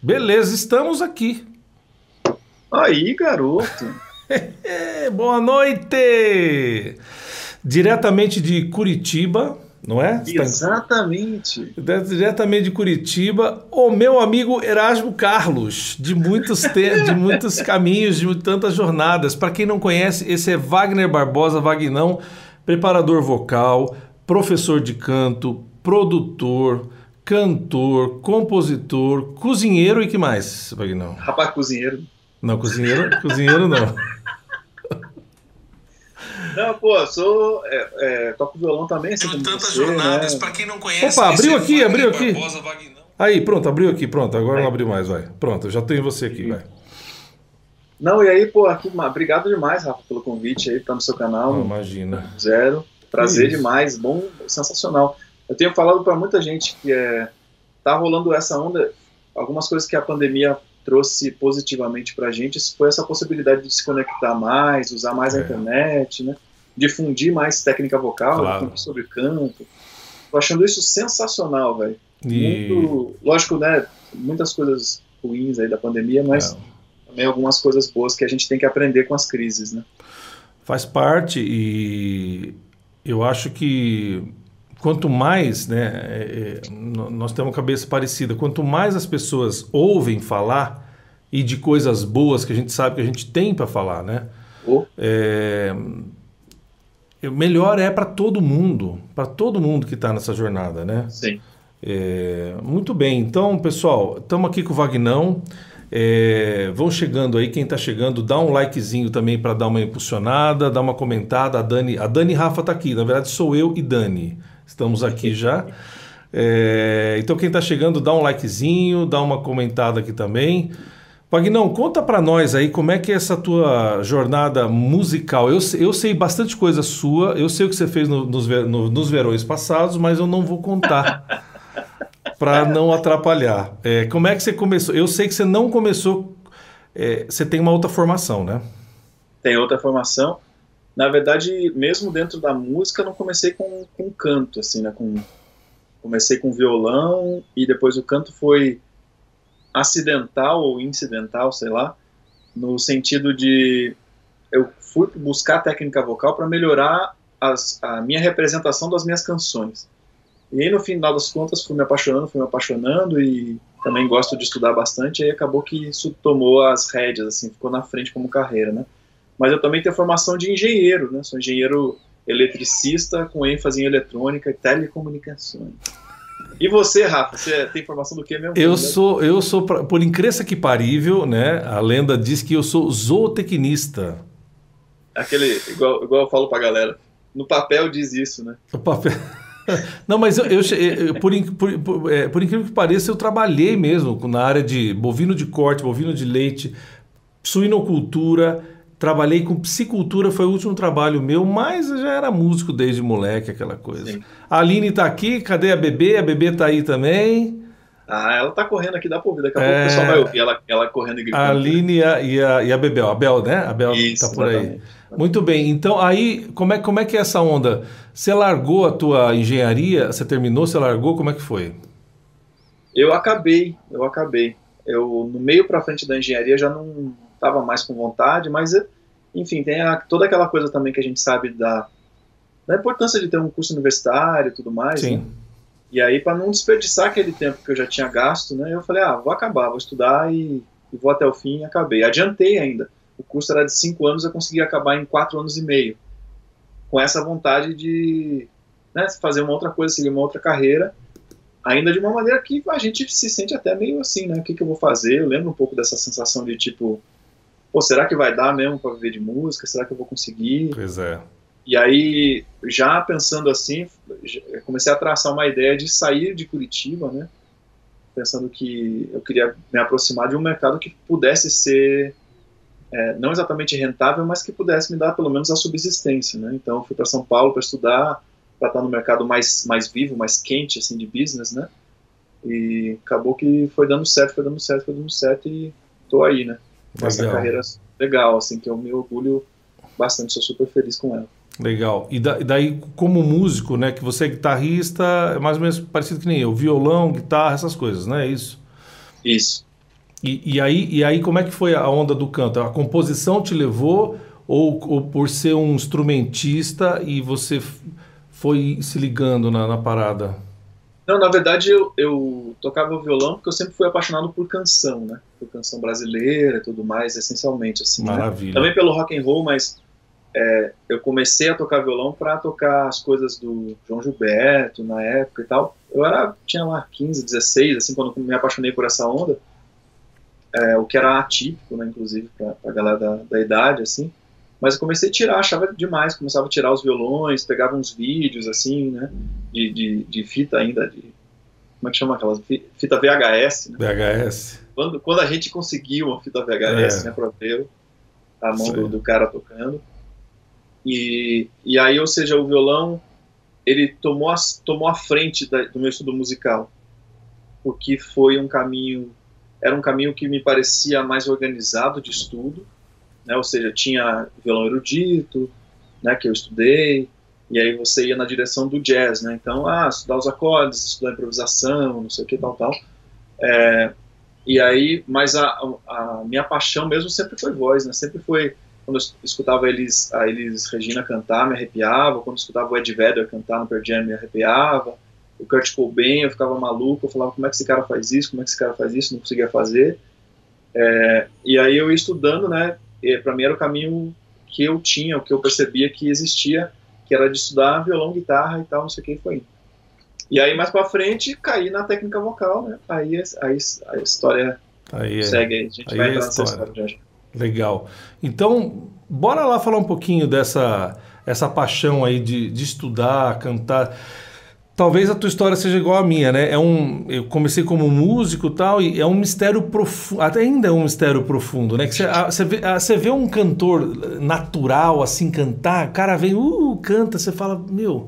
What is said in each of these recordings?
Beleza, estamos aqui. Aí, garoto. Boa noite! Diretamente de Curitiba, não é? Exatamente. Diretamente de Curitiba, o meu amigo Erasmo Carlos, de muitos, te... de muitos caminhos, de tantas jornadas. Para quem não conhece, esse é Wagner Barbosa Vagnão, preparador vocal, professor de canto, produtor, cantor, compositor, cozinheiro e que mais, Vagnão? Rapaz, cozinheiro. Não, cozinheiro, cozinheiro não. Não, pô, sou. É, é, toco violão também. Assim Tenho tantas você, jornadas, né? para quem não conhece. Opa, abriu aqui, abriu aqui. Barbosa, aí, pronto, abriu aqui, pronto. Agora não abriu mais, vai. Pronto, já tenho você aqui, vai. Não, e aí, pô, aqui, obrigado demais, Rafa, pelo convite aí, tá no seu canal. Não, imagina. Zero. Prazer demais, bom, sensacional. Eu tenho falado para muita gente que é, tá rolando essa onda, algumas coisas que a pandemia trouxe positivamente para a gente foi essa possibilidade de se conectar mais, usar mais é. a internet, né? difundir mais técnica vocal, claro. sobre canto. Tô achando isso sensacional, velho. E... Muito, lógico, né? Muitas coisas ruins aí da pandemia, mas é. também algumas coisas boas que a gente tem que aprender com as crises, né? Faz parte e eu acho que quanto mais, né, é, é nós temos uma cabeça parecida, quanto mais as pessoas ouvem falar e de coisas boas que a gente sabe que a gente tem para falar, né? Oh. É, melhor é para todo mundo, para todo mundo que está nessa jornada, né? Sim. É, muito bem, então pessoal, estamos aqui com o Vagnão. É, vão chegando aí, quem está chegando, dá um likezinho também para dar uma impulsionada, dá uma comentada. A Dani, a Dani Rafa está aqui, na verdade sou eu e Dani. Estamos aqui já. É, então quem está chegando, dá um likezinho, dá uma comentada aqui também. Pagnão, conta para nós aí como é que é essa tua jornada musical. Eu, eu sei bastante coisa sua, eu sei o que você fez no, nos, no, nos verões passados, mas eu não vou contar para não atrapalhar. É, como é que você começou? Eu sei que você não começou. É, você tem uma outra formação, né? Tem outra formação. Na verdade, mesmo dentro da música, não comecei com, com canto, assim, né? Com, comecei com violão e depois o canto foi acidental ou incidental, sei lá, no sentido de eu fui buscar técnica vocal para melhorar as, a minha representação das minhas canções. E aí, no final das contas, fui me apaixonando, fui me apaixonando e também gosto de estudar bastante. E aí acabou que isso tomou as rédeas, assim, ficou na frente como carreira, né? Mas eu também tenho formação de engenheiro, né? Sou engenheiro eletricista com ênfase em eletrônica e telecomunicações. E você, Rafa, você tem informação do que mesmo? Eu sou, eu sou, por incrível que parível, né? A lenda diz que eu sou zootecnista. Aquele, igual, igual eu falo pra galera, no papel diz isso, né? No papel. Não, mas eu, eu, eu por, por, por, é, por, incrível que pareça, eu trabalhei mesmo na área de bovino de corte, bovino de leite, suinocultura, Trabalhei com psicultura, foi o último trabalho meu, mas eu já era músico desde moleque, aquela coisa. Sim. A Aline tá aqui, cadê a bebê? A bebê tá aí também. Ah, ela tá correndo aqui, dá pra ouvir. Daqui a é... pouco o pessoal vai ouvir ela, ela correndo e gritando. A Aline e a, e a, e a Bebel. A Bel, né? A Bel Isso, tá por aí. Muito bem. Então, aí, como é, como é que é essa onda? Você largou a tua engenharia? Você terminou? Você largou? Como é que foi? Eu acabei, eu acabei. Eu, no meio pra frente da engenharia, já não estava mais com vontade, mas enfim, tem a, toda aquela coisa também que a gente sabe da, da importância de ter um curso universitário e tudo mais. Sim. Né? E aí, para não desperdiçar aquele tempo que eu já tinha gasto, né, eu falei, ah, vou acabar, vou estudar e, e vou até o fim e acabei. Adiantei ainda. O curso era de cinco anos, eu consegui acabar em quatro anos e meio. Com essa vontade de né, fazer uma outra coisa, seguir uma outra carreira, ainda de uma maneira que a gente se sente até meio assim, né? O que, que eu vou fazer? Eu lembro um pouco dessa sensação de tipo, pô, será que vai dar mesmo para viver de música? Será que eu vou conseguir? Pois é. E aí, já pensando assim, comecei a traçar uma ideia de sair de Curitiba, né? Pensando que eu queria me aproximar de um mercado que pudesse ser é, não exatamente rentável, mas que pudesse me dar pelo menos a subsistência, né? Então, fui para São Paulo para estudar, para estar no mercado mais mais vivo, mais quente assim de business, né? E acabou que foi dando certo, foi dando certo, foi dando certo e tô aí, né? Essa carreira legal, assim, que eu me orgulho bastante, sou super feliz com ela. Legal. E, da, e daí, como músico, né, que você é guitarrista, é mais ou menos parecido que nem eu, violão, guitarra, essas coisas, né? É isso? Isso. E, e, aí, e aí, como é que foi a onda do canto? A composição te levou ou, ou por ser um instrumentista e você foi se ligando na, na parada? Não, na verdade eu, eu tocava violão porque eu sempre fui apaixonado por canção, né? Por canção brasileira e tudo mais, essencialmente assim. Né? Maravilha. Né? Também pelo rock and roll, mas é, eu comecei a tocar violão para tocar as coisas do João Gilberto na época e tal. Eu era tinha lá 15, 16, assim, quando me apaixonei por essa onda, é, o que era atípico, né, inclusive para a galera da, da idade, assim. Mas eu comecei a tirar, achava demais, começava a tirar os violões, pegava uns vídeos, assim, né, de, de, de fita ainda, de, como é que chama aquelas, fita VHS, né? VHS. Quando, quando a gente conseguiu uma fita VHS, é. né, para ver a mão do, do, cara tocando. E, e aí, ou seja, o violão, ele tomou a, tomou a frente da, do meu estudo musical, porque foi um caminho, era um caminho que me parecia mais organizado de estudo, né? Ou seja, tinha violão erudito, né, que eu estudei, e aí você ia na direção do jazz, né? Então, ah, estudar os acordes, estudar improvisação, não sei o que, tal, tal. É, e aí, mas a, a, minha paixão mesmo sempre foi voz, né? Sempre foi quando eu escutava eles, a eles Regina cantar, me arrepiava. Quando eu escutava o Ed Vedder cantar no Pearl Jam, me arrepiava. O Kurt Cobain, eu ficava maluco. Eu falava, como é que esse cara faz isso? Como é que esse cara faz isso? Não conseguia fazer. É, e aí eu ia estudando, né? Para mim era o caminho que eu tinha, o que eu percebia que existia, que era de estudar violão, guitarra e tal, não sei o que, foi indo. E aí mais para frente caí na técnica vocal, né? Aí, aí a história aí é, segue a gente aí vai é entrar nessa história já. Legal. Então, bora lá falar um pouquinho dessa essa paixão aí de, de estudar, cantar. Talvez a tua história seja igual à minha, né? É um, eu comecei como músico tal, e é um mistério profundo, até ainda é um mistério profundo, né? Que você, vê, vê um cantor natural, assim, cantar, o cara vem, uh, canta, você fala, meu,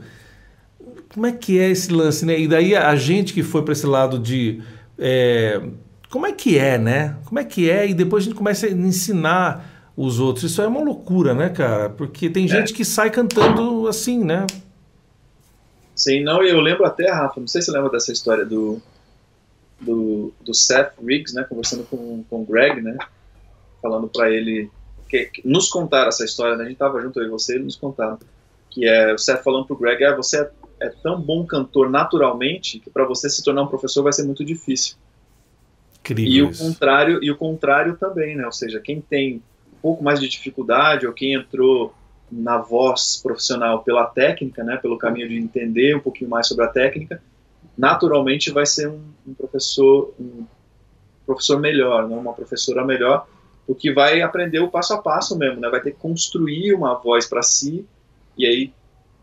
como é que é esse lance, né? E daí a gente que foi para esse lado de, é, como é que é, né? Como é que é? E depois a gente começa a ensinar os outros. Isso é uma loucura, né, cara? Porque tem é. gente que sai cantando assim, né? Sim, não, eu lembro até, Rafa, não sei se você lembra dessa história do, do, do Seth Riggs, né, conversando com, com o Greg, né, falando para ele, que, que, nos contaram essa história, né, a gente tava junto aí você, ele nos contaram, que é o Seth falando pro Greg, ah, você é, é tão bom cantor naturalmente que para você se tornar um professor vai ser muito difícil. Incrível e o contrário e o contrário também, né? Ou seja, quem tem um pouco mais de dificuldade ou quem entrou na voz profissional pela técnica, né, pelo caminho de entender um pouquinho mais sobre a técnica, naturalmente vai ser um, um professor um professor melhor, né, uma professora melhor, porque vai aprender o passo a passo mesmo, né, vai ter que construir uma voz para si e aí,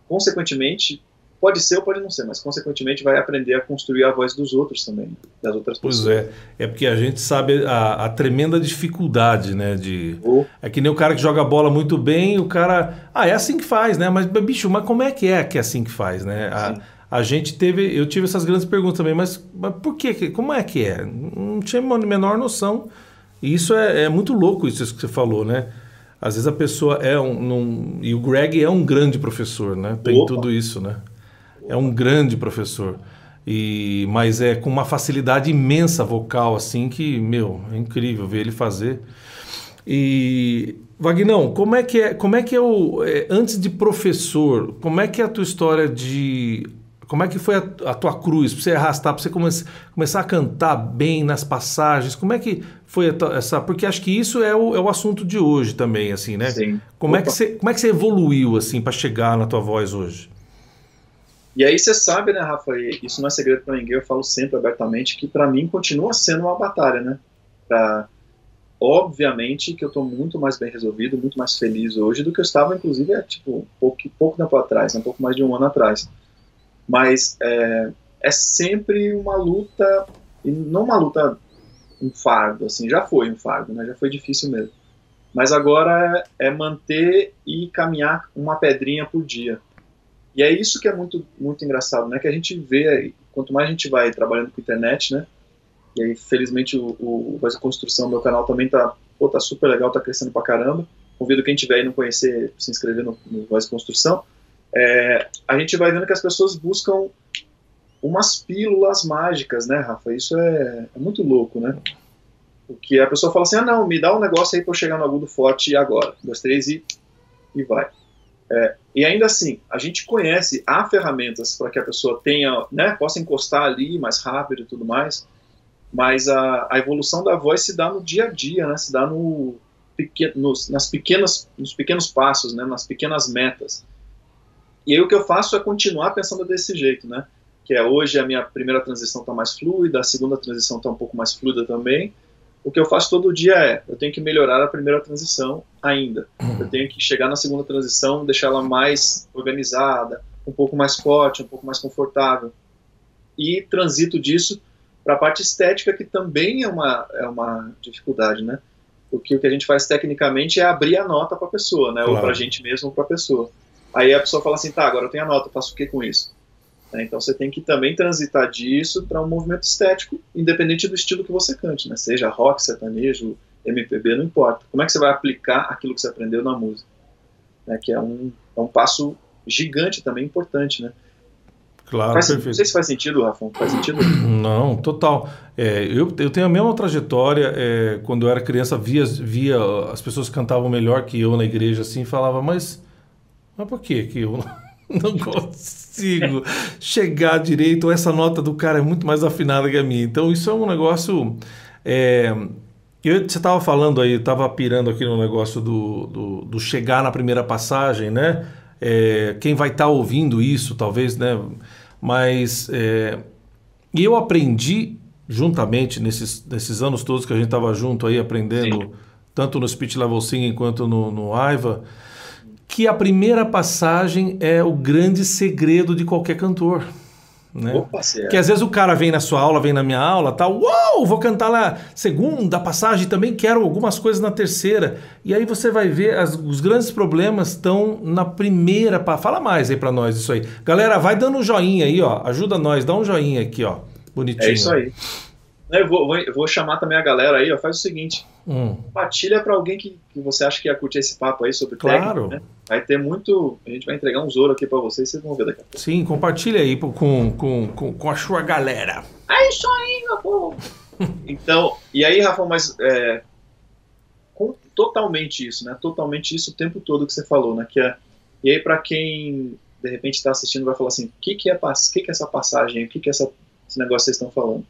consequentemente, Pode ser ou pode não ser, mas consequentemente vai aprender a construir a voz dos outros também, das outras pessoas. Pois é, é porque a gente sabe a, a tremenda dificuldade, né? De, oh. É que nem o cara que joga bola muito bem, o cara. Ah, é assim que faz, né? Mas, bicho, mas como é que é que é assim que faz, né? A, a gente teve. Eu tive essas grandes perguntas também, mas, mas por quê? Como é que é? Não tinha a menor noção. E isso é, é muito louco, isso que você falou, né? Às vezes a pessoa é um. Num, e o Greg é um grande professor, né? Tem Opa. tudo isso, né? É um grande professor. E, mas é com uma facilidade imensa vocal, assim, que, meu, é incrível ver ele fazer. E, Vagnão, como é que é, como é que é o, é, antes de professor, como é que é a tua história de, como é que foi a, a tua cruz, para você arrastar, para você come, começar a cantar bem nas passagens, como é que foi essa, porque acho que isso é o, é o assunto de hoje também, assim, né? Sim. Como é, que você, como é que você evoluiu, assim, para chegar na tua voz hoje? E aí você sabe, né, Rafa, isso não é segredo para ninguém, eu falo sempre abertamente que para mim continua sendo uma batalha, né? Pra, obviamente que eu estou muito mais bem resolvido, muito mais feliz hoje do que eu estava, inclusive, é, tipo, pouco, pouco tempo atrás, né, um pouco mais de um ano atrás. Mas é, é sempre uma luta, e não uma luta, um fardo, assim, já foi um fardo, né, já foi difícil mesmo. Mas agora é, é manter e caminhar uma pedrinha por dia e é isso que é muito, muito engraçado, né? Que a gente vê, quanto mais a gente vai trabalhando com internet, né? E aí, felizmente, o, o Voz Construção do meu canal também tá, pô, tá super legal, tá crescendo pra caramba. Convido quem tiver aí não conhecer, se inscrever no, no Voz Construção. É, a gente vai vendo que as pessoas buscam umas pílulas mágicas, né, Rafa? Isso é, é muito louco, né? O que a pessoa fala assim, ah não, me dá um negócio aí para eu chegar no agudo forte agora. Dois, três e, e vai. É, e ainda assim, a gente conhece, há ferramentas para que a pessoa tenha, né, possa encostar ali mais rápido e tudo mais, mas a, a evolução da voz se dá no dia a dia, né, se dá no, nos, nas pequenas, nos pequenos passos, né, nas pequenas metas. E aí o que eu faço é continuar pensando desse jeito, né, que é hoje a minha primeira transição está mais fluida, a segunda transição está um pouco mais fluida também. O que eu faço todo dia é, eu tenho que melhorar a primeira transição ainda. Eu tenho que chegar na segunda transição, deixar ela mais organizada, um pouco mais forte, um pouco mais confortável. E transito disso para a parte estética, que também é uma, é uma dificuldade, né? Porque o que a gente faz tecnicamente é abrir a nota para a pessoa, né? Claro. Ou para a gente mesmo ou para a pessoa. Aí a pessoa fala assim, tá, agora eu tenho a nota, faço o que com isso? Né? Então você tem que também transitar disso para um movimento estético, independente do estilo que você cante, né? seja rock, sertanejo, MPB, não importa. Como é que você vai aplicar aquilo que você aprendeu na música? Né? Que é um, é um passo gigante também, importante, né? Claro, faz, perfeito. Não sei se faz sentido, Rafa. Faz sentido? Não, total. É, eu, eu tenho a mesma trajetória. É, quando eu era criança, via, via as pessoas cantavam melhor que eu na igreja, assim, falava, mas, mas por que que eu não consigo chegar direito. Essa nota do cara é muito mais afinada que a minha. Então, isso é um negócio. É, eu, você estava falando aí, estava pirando aqui no negócio do, do, do, chegar na primeira passagem, né? É, quem vai estar tá ouvindo isso, talvez, né? Mas é, eu aprendi juntamente nesses, nesses anos todos que a gente estava junto aí aprendendo, Sim. tanto no Speech Level Singing quanto no, no Aiva que a primeira passagem é o grande segredo de qualquer cantor. Né? Opa, que às vezes o cara vem na sua aula, vem na minha aula, tal, uau, vou cantar lá segunda passagem, também quero algumas coisas na terceira. E aí você vai ver as, os grandes problemas estão na primeira, fala mais aí para nós isso aí. Galera, vai dando um joinha aí, ó, ajuda nós, dá um joinha aqui, ó, bonitinho. É isso aí. Eu vou, vou, vou chamar também a galera aí, ó, faz o seguinte, hum. compartilha para alguém que, que você acha que ia curtir esse papo aí sobre claro. técnica, né? Vai ter muito. A gente vai entregar um ouro aqui para vocês, vocês vão ver daqui a pouco. Sim, compartilha aí com, com, com, com a sua galera. É isso aí, meu povo! então, e aí, Rafa, mas é, com, totalmente isso, né? Totalmente isso o tempo todo que você falou, né? Que é, e aí, para quem de repente está assistindo, vai falar assim: o que, que, é, que, que é essa passagem? O que, que é essa, esse negócio que vocês estão falando?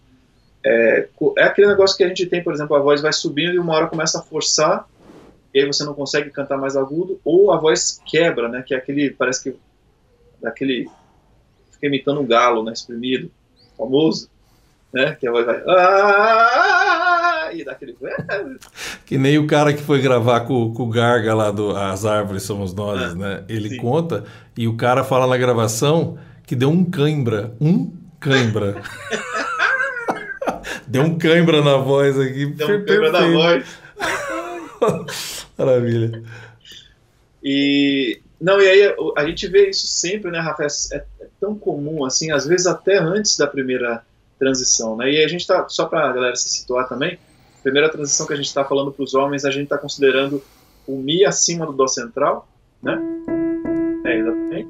É, é aquele negócio que a gente tem, por exemplo, a voz vai subindo e uma hora começa a forçar e aí você não consegue cantar mais agudo, ou a voz quebra, né, que é aquele, parece que, daquele, fica imitando um galo, né, exprimido, famoso, né, que a voz vai, ah", e dá aquele... Que nem o cara que foi gravar com, com o Garga lá do As Árvores Somos Nós, ah, né, ele sim. conta, e o cara fala na gravação que deu um cãibra, um cãibra. deu um cãibra na voz aqui. Deu um cãibra na voz. Maravilha. E não, e aí a gente vê isso sempre, né, Rafa? É, é tão comum, assim, às vezes até antes da primeira transição, né? E a gente tá, só para a galera se situar também, a primeira transição que a gente está falando para os homens, a gente está considerando o Mi acima do Dó central, né? É, exatamente.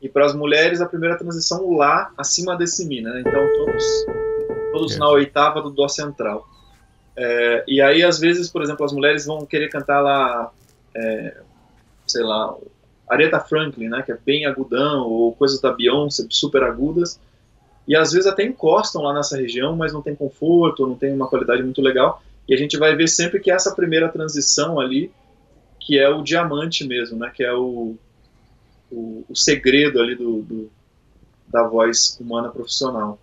E para as mulheres, a primeira transição, o Lá acima desse Mi, né? Então, todos, todos é. na oitava do Dó central. É, e aí, às vezes, por exemplo, as mulheres vão querer cantar lá, é, sei lá, Aretha Franklin, né, que é bem agudão, ou coisas da Beyoncé, super agudas, e às vezes até encostam lá nessa região, mas não tem conforto, não tem uma qualidade muito legal, e a gente vai ver sempre que essa primeira transição ali, que é o diamante mesmo, né, que é o, o, o segredo ali do, do, da voz humana profissional.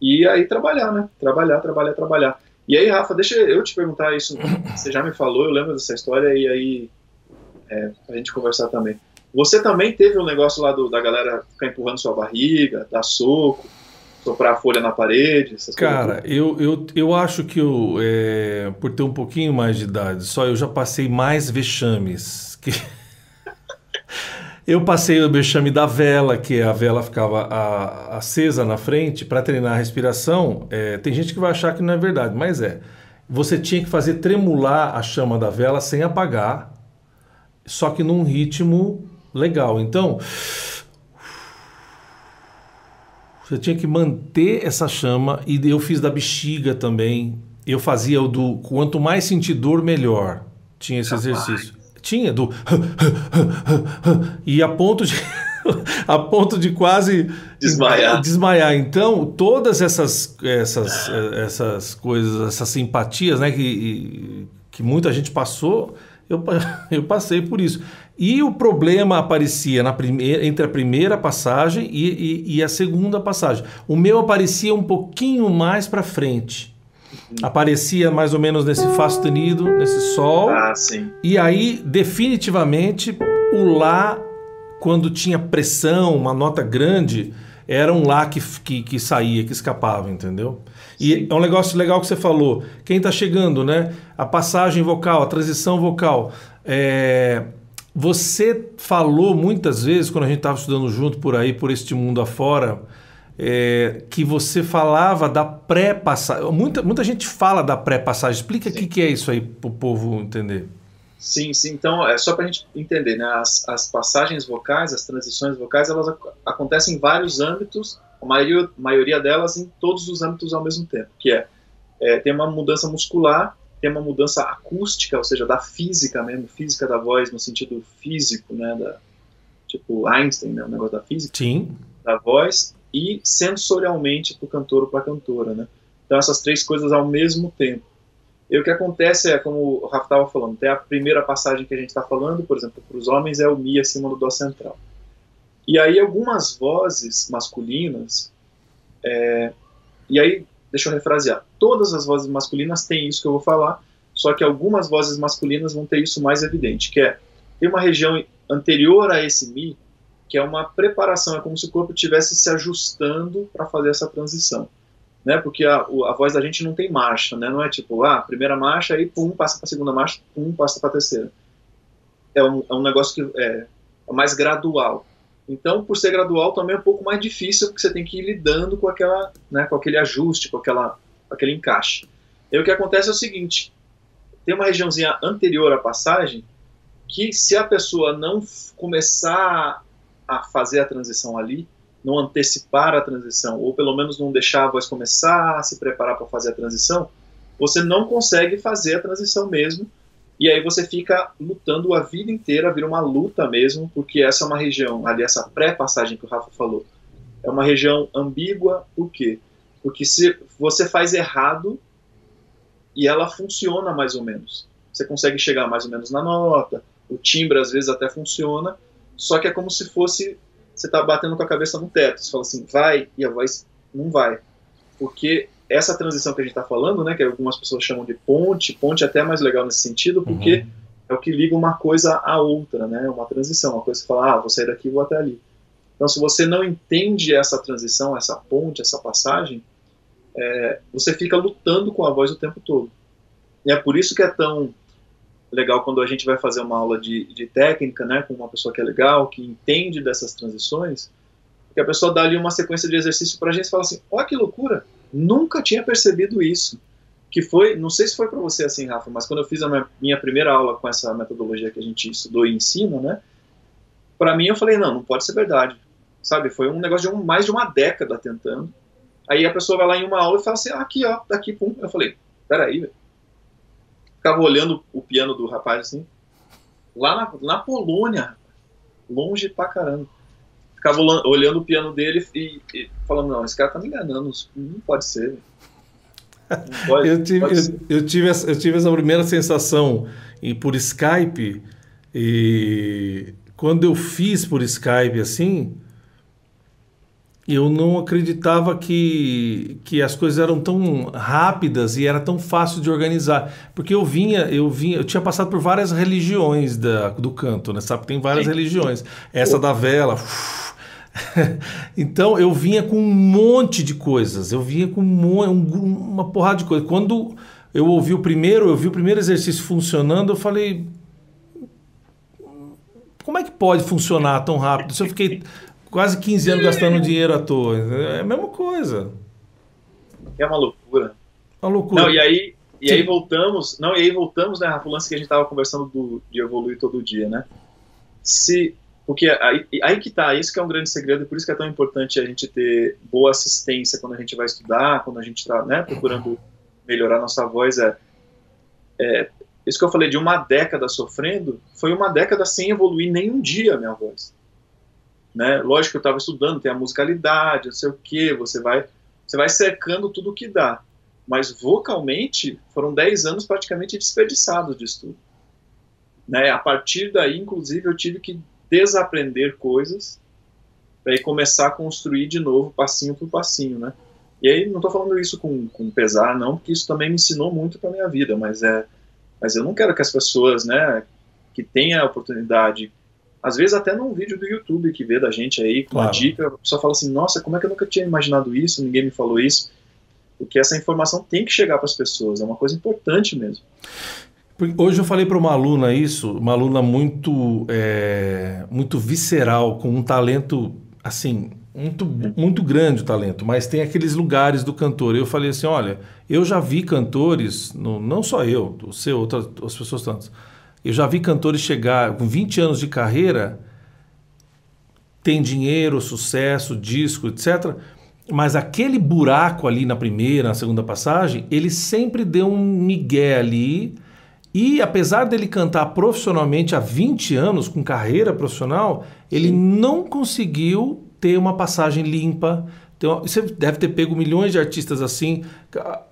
E aí trabalhar, né, trabalhar, trabalhar, trabalhar. E aí, Rafa, deixa eu te perguntar isso. Você já me falou, eu lembro dessa história, e aí é, a gente conversar também. Você também teve um negócio lá do, da galera ficar empurrando sua barriga, dar soco, soprar a folha na parede? Cara, eu, eu, eu acho que eu, é, por ter um pouquinho mais de idade, só eu já passei mais vexames. Que... Eu passei o vexame da vela, que a vela ficava a, acesa na frente para treinar a respiração. É, tem gente que vai achar que não é verdade, mas é. Você tinha que fazer tremular a chama da vela sem apagar, só que num ritmo legal. Então, você tinha que manter essa chama e eu fiz da bexiga também. eu fazia o do quanto mais sentir dor, melhor. Tinha esse exercício. Tinha, do. e a ponto de. a ponto de quase desmaiar. desmaiar. Então, todas essas, essas, essas coisas, essas simpatias, né, que, que muita gente passou, eu, eu passei por isso. E o problema aparecia na primeira, entre a primeira passagem e, e, e, a segunda passagem. O meu aparecia um pouquinho mais para frente. Aparecia mais ou menos nesse Fá sustenido, nesse Sol. Ah, sim. E aí, definitivamente, o Lá, quando tinha pressão, uma nota grande, era um Lá que, que, que saía, que escapava, entendeu? E sim. é um negócio legal que você falou. Quem está chegando, né? A passagem vocal, a transição vocal. É, você falou muitas vezes, quando a gente estava estudando junto por aí, por este mundo afora, é, que você falava da pré-passagem. Muita, muita gente fala da pré-passagem. Explica o que, que é isso aí para o povo entender. Sim, sim. Então, é só para a gente entender, né? As, as, passagens vocais, as transições vocais, elas ac acontecem em vários âmbitos, a maioria, maioria delas em todos os âmbitos ao mesmo tempo, que é, é tem uma mudança muscular, tem uma mudança acústica, ou seja, da física mesmo, física da voz no sentido físico, né, da, tipo Einstein, né, o negócio da física, Sim. da voz, e sensorialmente para o cantor ou para a cantora, né. Então essas três coisas ao mesmo tempo. E o que acontece é, como o Rafa estava falando, tem a primeira passagem que a gente está falando, por exemplo, para os homens é o Mi acima do Dó central. E aí algumas vozes masculinas, é, e aí deixa eu refrasear, todas as vozes masculinas têm isso que eu vou falar, só que algumas vozes masculinas vão ter isso mais evidente, que é tem uma região anterior a esse mi, que é uma preparação, é como se o corpo estivesse se ajustando para fazer essa transição, né? Porque a, a voz da gente não tem marcha, né? Não é tipo, ah, primeira marcha, aí pum, passa para a segunda marcha, pum, passa para a terceira. É um, é um negócio que é, é mais gradual. Então, por ser gradual, também é um pouco mais difícil, porque você tem que ir lidando com, aquela, né, com aquele ajuste, com, aquela, aquele encaixe. E o que acontece é o seguinte: tem uma regiãozinha anterior à passagem que, se a pessoa não começar a fazer a transição ali, não antecipar a transição, ou pelo menos não deixar a voz começar a se preparar para fazer a transição, você não consegue fazer a transição mesmo e aí você fica lutando a vida inteira, vira uma luta mesmo, porque essa é uma região, ali essa pré-passagem que o Rafa falou, é uma região ambígua, por quê? Porque se você faz errado e ela funciona mais ou menos. Você consegue chegar mais ou menos na nota, o timbre às vezes até funciona, só que é como se fosse você tá batendo com a cabeça no teto. Você fala assim, vai, e a voz não vai. Porque essa transição que a gente está falando, né, que algumas pessoas chamam de ponte, ponte é até mais legal nesse sentido, porque uhum. é o que liga uma coisa à outra, né, uma transição, uma coisa que fala, ah, vou sair daqui e vou até ali. Então, se você não entende essa transição, essa ponte, essa passagem, é, você fica lutando com a voz o tempo todo. E é por isso que é tão legal quando a gente vai fazer uma aula de, de técnica, né, com uma pessoa que é legal, que entende dessas transições, que a pessoa dá ali uma sequência de exercício para a gente e fala assim, olha que loucura, Nunca tinha percebido isso. Que foi, não sei se foi para você assim, Rafa, mas quando eu fiz a minha primeira aula com essa metodologia que a gente estudou e ensina, né? Para mim eu falei, não, não pode ser verdade. Sabe? Foi um negócio de um, mais de uma década tentando. Aí a pessoa vai lá em uma aula e fala assim, ah, aqui, ó, daqui, pum. Eu falei, peraí, velho. Ficava olhando o piano do rapaz assim, lá na, na Polônia, longe pra caramba. Ficava olhando o piano dele e, e, falando, não, esse cara tá me enganando, não pode ser. Não pode, eu, tive, pode eu, eu, tive essa, eu tive essa primeira sensação e por Skype e quando eu fiz por Skype assim, eu não acreditava que, que as coisas eram tão rápidas e era tão fácil de organizar. Porque eu vinha, eu vinha, eu tinha passado por várias religiões da, do canto, né? Sabe? Tem várias Sim. religiões. Essa da vela. Uf, então eu vinha com um monte de coisas, eu vinha com um, uma porrada de coisas. Quando eu ouvi o primeiro, eu vi o primeiro exercício funcionando, eu falei, como é que pode funcionar tão rápido? Se eu fiquei quase 15 anos gastando dinheiro à toa, é a mesma coisa. É uma loucura. Uma loucura. Não, e aí, e aí voltamos, não, e aí voltamos, né, Rafa, o lance que a gente estava conversando do, de evoluir todo dia, né? Se porque aí, aí que tá, isso que é um grande segredo, e por isso que é tão importante a gente ter boa assistência quando a gente vai estudar, quando a gente está né, procurando melhorar nossa voz é, é isso que eu falei de uma década sofrendo, foi uma década sem evoluir nem um dia a minha voz. Né? Lógico que eu estava estudando, tem a musicalidade, não sei o que, você vai, você vai cercando tudo o que dá. Mas vocalmente foram 10 anos praticamente desperdiçados de estudo. Né? A partir daí, inclusive, eu tive que desaprender coisas para começar a construir de novo, passinho por passinho, né? E aí, não estou falando isso com, com pesar, não, porque isso também me ensinou muito para minha vida, mas é, mas eu não quero que as pessoas, né, que tenham a oportunidade, às vezes até num vídeo do YouTube que vê da gente aí, com claro. uma dica, a pessoa fala assim, nossa, como é que eu nunca tinha imaginado isso, ninguém me falou isso, porque essa informação tem que chegar para as pessoas, é uma coisa importante mesmo. Hoje eu falei para uma aluna isso, uma aluna muito, é, muito visceral, com um talento, assim, muito, muito grande o talento, mas tem aqueles lugares do cantor. Eu falei assim, olha, eu já vi cantores, no, não só eu, você, outras as pessoas tantas, eu já vi cantores chegar com 20 anos de carreira, tem dinheiro, sucesso, disco, etc., mas aquele buraco ali na primeira, na segunda passagem, ele sempre deu um migué ali, e apesar dele cantar profissionalmente há 20 anos, com carreira profissional, ele não conseguiu ter uma passagem limpa. Uma, você deve ter pego milhões de artistas assim.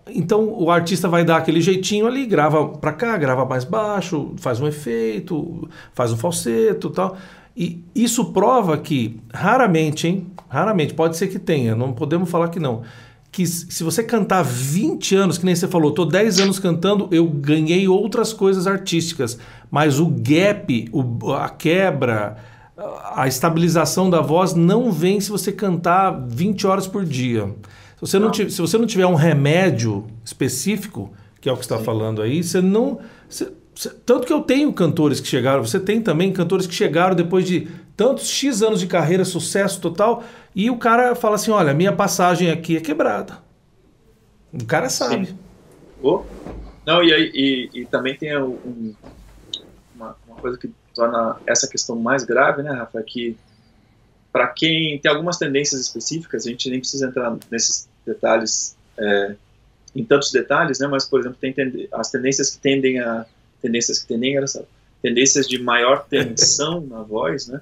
Então o artista vai dar aquele jeitinho ali, grava para cá, grava mais baixo, faz um efeito, faz um falseto tal. E isso prova que, raramente, hein? Raramente, pode ser que tenha, não podemos falar que não. Que se você cantar 20 anos, que nem você falou, estou 10 anos cantando, eu ganhei outras coisas artísticas. Mas o gap, o, a quebra, a estabilização da voz não vem se você cantar 20 horas por dia. Se você não, não tiver, se você não tiver um remédio específico, que é o que está falando aí, você não. Você, você, tanto que eu tenho cantores que chegaram, você tem também cantores que chegaram depois de tantos X anos de carreira, sucesso total, e o cara fala assim: olha, minha passagem aqui é quebrada. O cara sabe. Oh. Não, e, e, e também tem um, uma, uma coisa que torna essa questão mais grave, né, Rafa, que para quem tem algumas tendências específicas, a gente nem precisa entrar nesses detalhes, é, em tantos detalhes, né, mas, por exemplo, tem as tendências que tendem a, tendências que tendem a, tendências de maior tensão na voz, né,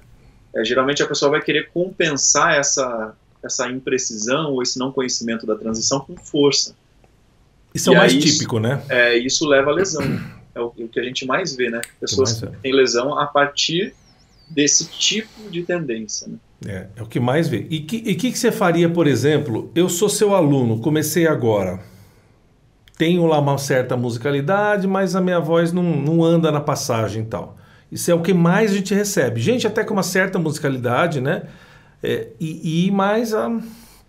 é, geralmente a pessoa vai querer compensar essa, essa imprecisão ou esse não conhecimento da transição com força. Isso e é o mais típico, né? É, isso leva a lesão é o, o que a gente mais vê, né? Pessoas que têm lesão a partir desse tipo de tendência. Né? É, é o que mais vê. E o que, que, que você faria, por exemplo? Eu sou seu aluno, comecei agora. Tenho lá uma certa musicalidade, mas a minha voz não, não anda na passagem e tal. Isso é o que mais a gente recebe. Gente até com uma certa musicalidade, né? É, e, e mais a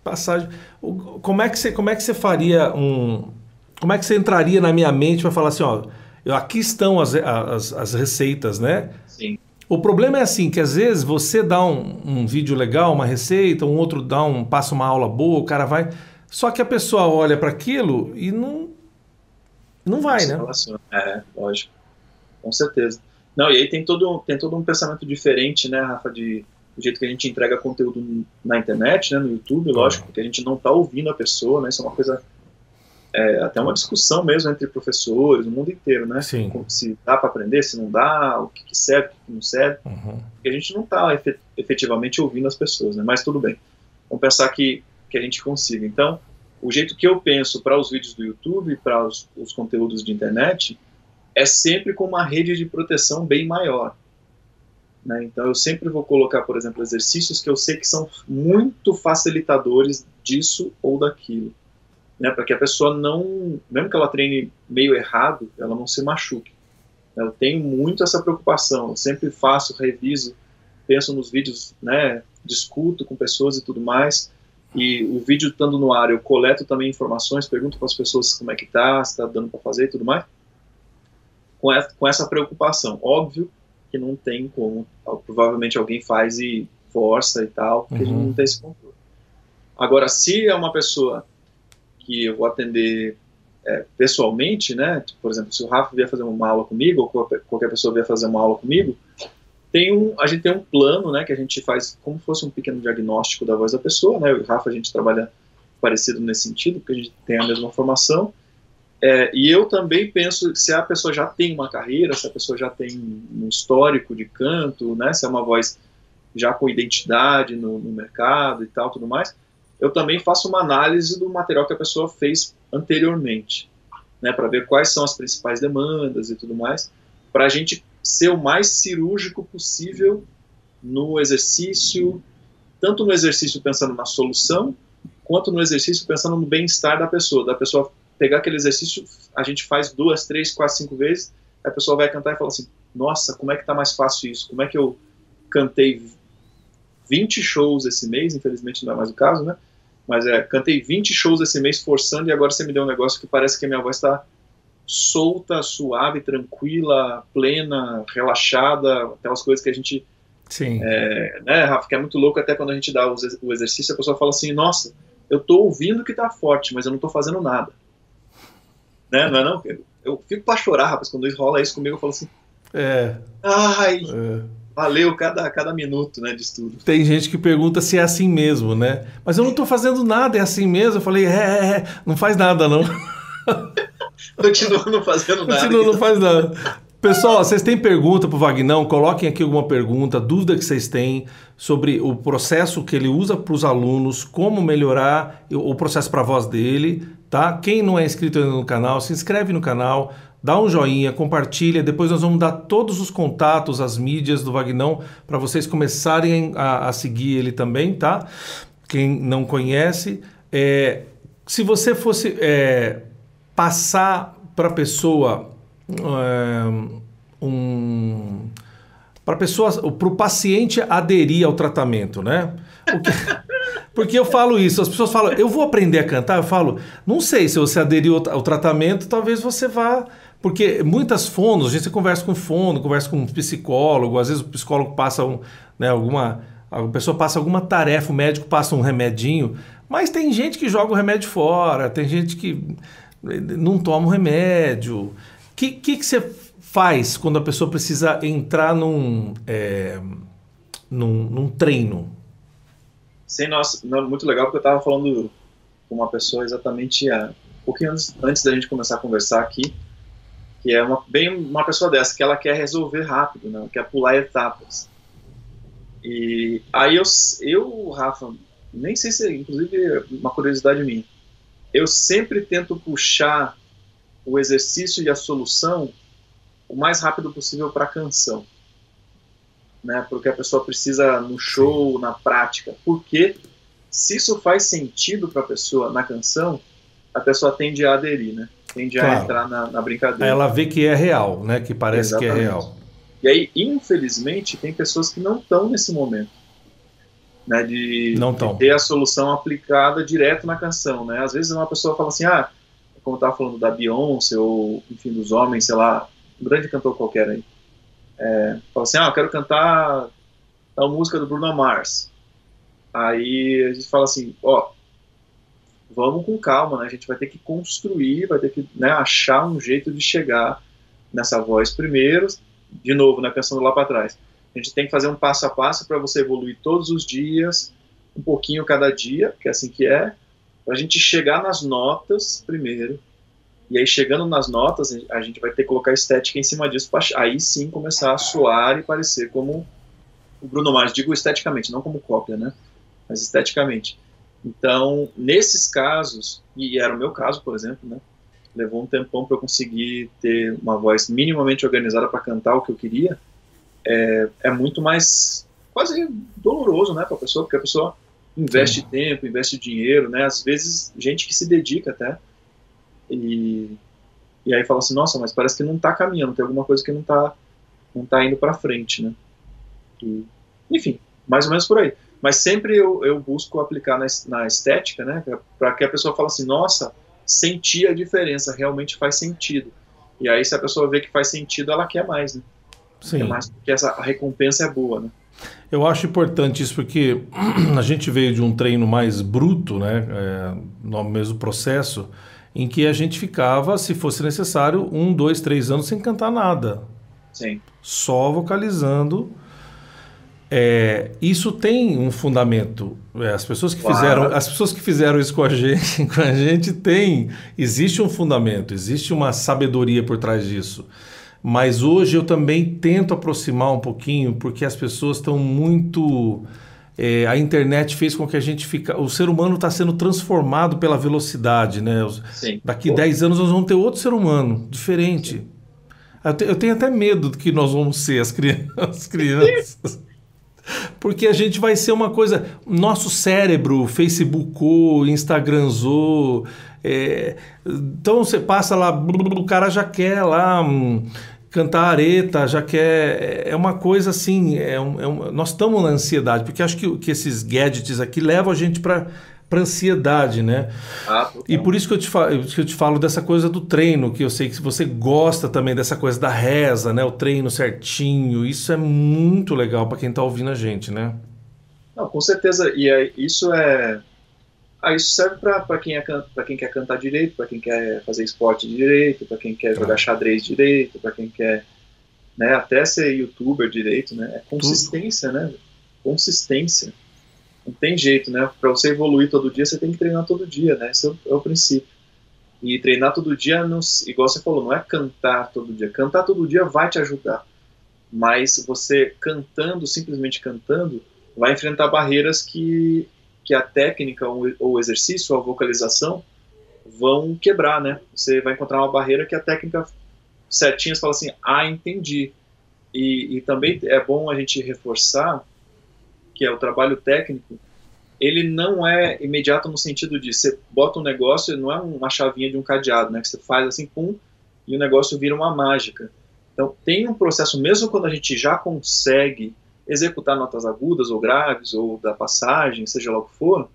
passagem. Como é que você, como é que você faria um. Como é que você entraria na minha mente para falar assim, ó Aqui estão as, as, as receitas, né? Sim. O problema é assim, que às vezes você dá um, um, vídeo legal, uma receita, um outro dá um passa uma aula boa, o cara vai. Só que a pessoa olha para aquilo e não não vai, né? É, lógico. Com certeza. Não, e aí tem todo, tem todo um pensamento diferente, né, Rafa, de do jeito que a gente entrega conteúdo na internet, né, no YouTube, lógico, porque a gente não está ouvindo a pessoa, né? Isso é uma coisa é, até uma discussão mesmo entre professores, no mundo inteiro, né? Sim. Se dá para aprender, se não dá, o que, que serve, o que não serve. Uhum. Porque a gente não está efetivamente ouvindo as pessoas, né? Mas tudo bem. Vamos pensar que, que a gente consiga. Então, o jeito que eu penso para os vídeos do YouTube, para os, os conteúdos de internet, é sempre com uma rede de proteção bem maior. Né? Então, eu sempre vou colocar, por exemplo, exercícios que eu sei que são muito facilitadores disso ou daquilo né, para que a pessoa não, mesmo que ela treine meio errado, ela não se machuque. Eu tenho muito essa preocupação, eu sempre faço, reviso, penso nos vídeos, né, discuto com pessoas e tudo mais, e o vídeo estando no ar, eu coleto também informações, pergunto para as pessoas como é que tá, se está dando para fazer e tudo mais, com essa, com essa preocupação. Óbvio que não tem como, provavelmente alguém faz e força e tal, porque uhum. a gente não tem esse controle. Agora, se é uma pessoa que eu vou atender é, pessoalmente, né? Por exemplo, se o Rafa vier fazer uma aula comigo, ou qualquer pessoa vier fazer uma aula comigo, tem um, a gente tem um plano, né? Que a gente faz como se fosse um pequeno diagnóstico da voz da pessoa, né? Eu e o Rafa a gente trabalha parecido nesse sentido, porque a gente tem a mesma formação. É, e eu também penso se a pessoa já tem uma carreira, se a pessoa já tem um histórico de canto, né, se é uma voz já com identidade no, no mercado e tal, tudo mais, eu também faço uma análise do material que a pessoa fez anteriormente, né, para ver quais são as principais demandas e tudo mais, para a gente ser o mais cirúrgico possível no exercício, tanto no exercício pensando na solução, quanto no exercício pensando no bem-estar da pessoa, da pessoa pegar aquele exercício, a gente faz duas, três, quatro, cinco vezes, a pessoa vai cantar e fala assim, nossa, como é que tá mais fácil isso? Como é que eu cantei 20 shows esse mês, infelizmente não é mais o caso, né? Mas é, cantei 20 shows esse mês forçando e agora você me deu um negócio que parece que a minha voz está solta, suave, tranquila, plena, relaxada, aquelas coisas que a gente. Sim. É, né, Rafa, que é muito louco até quando a gente dá o exercício, a pessoa fala assim: nossa, eu tô ouvindo que tá forte, mas eu não tô fazendo nada. Né? Não é não? Eu fico pra chorar, rapaz, quando rola isso comigo, eu falo assim. É. Ai. É valeu cada, cada minuto né, de estudo. Tem gente que pergunta se é assim mesmo, né? Mas eu não estou fazendo nada, é assim mesmo. Eu falei, é, é, é não faz nada não. Continua não fazendo nada. Continua não faz nada. Pessoal, vocês têm pergunta para o Vagnão? Coloquem aqui alguma pergunta, dúvida que vocês têm sobre o processo que ele usa para os alunos, como melhorar o processo para a voz dele, tá? Quem não é inscrito ainda no canal, se inscreve no canal, dá um joinha, compartilha. Depois nós vamos dar todos os contatos, as mídias do Vagnão, para vocês começarem a, a, seguir ele também, tá? Quem não conhece. É, se você fosse é, passar para pessoa é, um para pessoa para o paciente aderir ao tratamento, né? Porque, eu falo isso, as pessoas falam, eu vou aprender a cantar, eu falo, não sei se você aderir ao, ao tratamento, talvez você vá porque muitas fonos, a gente conversa com fono, conversa com um psicólogo, às vezes o psicólogo passa um, né, alguma. A pessoa passa alguma tarefa, o médico passa um remedinho, mas tem gente que joga o remédio fora, tem gente que não toma o remédio. O que, que, que, você faz quando a pessoa precisa entrar num, é, num, num, treino? Sim, nossa, muito legal, porque eu estava falando com uma pessoa exatamente há, um pouquinho antes, antes da gente começar a conversar aqui, que é uma, bem uma pessoa dessa, que ela quer resolver rápido, né? quer pular etapas. E aí eu, eu, Rafa, nem sei se, inclusive, uma curiosidade minha, eu sempre tento puxar o exercício e a solução o mais rápido possível para a canção. Né, porque a pessoa precisa no show, na prática. Porque se isso faz sentido para a pessoa na canção, a pessoa tende a aderir, né? Tende claro. a entrar na, na, brincadeira. Ela vê que é real, né? Que parece Exatamente. que é real. E aí, infelizmente, tem pessoas que não estão nesse momento. Né, de, de, ter a solução aplicada direto na canção, né? Às vezes uma pessoa fala assim, ah, como estava falando da Beyoncé ou, enfim, dos homens, sei lá, um grande cantor qualquer aí, é, fala assim, ah, eu quero cantar a música do Bruno Mars. Aí a gente fala assim, ó, vamos com calma, né? A gente vai ter que construir, vai ter que né, achar um jeito de chegar nessa voz primeiro, de novo, né, pensando lá para trás. A gente tem que fazer um passo a passo para você evoluir todos os dias, um pouquinho cada dia, que é assim que é, para a gente chegar nas notas primeiro. E aí, chegando nas notas, a gente vai ter que colocar estética em cima disso, para aí sim começar a soar e parecer como o Bruno Mars. Digo esteticamente, não como cópia, né? Mas esteticamente. Então, nesses casos, e era o meu caso, por exemplo, né? Levou um tempão para eu conseguir ter uma voz minimamente organizada para cantar o que eu queria. É, é muito mais quase doloroso, né, para a pessoa, porque a pessoa investe Sim. tempo, investe dinheiro, né? Às vezes gente que se dedica até e e aí fala assim, nossa, mas parece que não está caminhando, tem alguma coisa que não está não tá indo para frente, né? E, enfim, mais ou menos por aí. Mas sempre eu, eu busco aplicar na, na estética, né, para que a pessoa fale assim, nossa, senti a diferença, realmente faz sentido. E aí, se a pessoa vê que faz sentido, ela quer mais, né? Sim. Quer mais porque essa, a recompensa é boa, né? Eu acho importante isso porque a gente veio de um treino mais bruto, né, é, no mesmo processo, em que a gente ficava, se fosse necessário, um, dois, três anos sem cantar nada. Sim. Só vocalizando É, isso tem um fundamento. É, as pessoas que claro. fizeram, as pessoas que fizeram isso com a gente, com a gente tem, existe um fundamento, existe uma sabedoria por trás disso. Mas hoje eu também tento aproximar um pouquinho, porque as pessoas estão muito é, a internet fez com que a gente fica. O ser humano está sendo transformado pela velocidade, né? Sim. Daqui 10 anos nós vamos ter outro ser humano, diferente. Eu, te, eu, tenho até medo do que nós vamos ser, as, crianças. As crianças. Porque a gente vai ser uma coisa. Nosso cérebro Facebookou, Instagramzou. É, então você passa lá, o cara já quer lá. Um, cantar areta, já que é, é uma coisa assim, é um, é um, nós estamos na ansiedade, porque acho que, que esses gadgets aqui levam a gente para para ansiedade, né? Ah, e por isso que eu, te falo, que eu te falo dessa coisa do treino, que eu sei que você gosta também dessa coisa da reza, né? O treino certinho, isso é muito legal para quem está ouvindo a gente, né? Não, com certeza, e é, isso é ah, isso serve para quem, é, quem quer cantar direito, para quem quer fazer esporte direito, para quem quer jogar xadrez direito, para quem quer né, até ser youtuber direito, né? É consistência, Tudo. né? Consistência. Não tem jeito, né? Para você evoluir todo dia, você tem que treinar todo dia, né? Esse é o, é o princípio. E treinar todo dia, não, igual você falou, não é cantar todo dia. Cantar todo dia vai te ajudar. Mas você cantando, simplesmente cantando, vai enfrentar barreiras que que a técnica ou o exercício ou a vocalização vão quebrar, né? Você vai encontrar uma barreira que a técnica certinha fala assim, ah, entendi. E, e também é bom a gente reforçar que é o trabalho técnico, ele não é imediato no sentido de você bota um negócio, não é uma chavinha de um cadeado, né? Que você faz assim, pum, e o negócio vira uma mágica. Então tem um processo, mesmo quando a gente já consegue executar notas agudas ou graves, ou da passagem, seja lá o que for,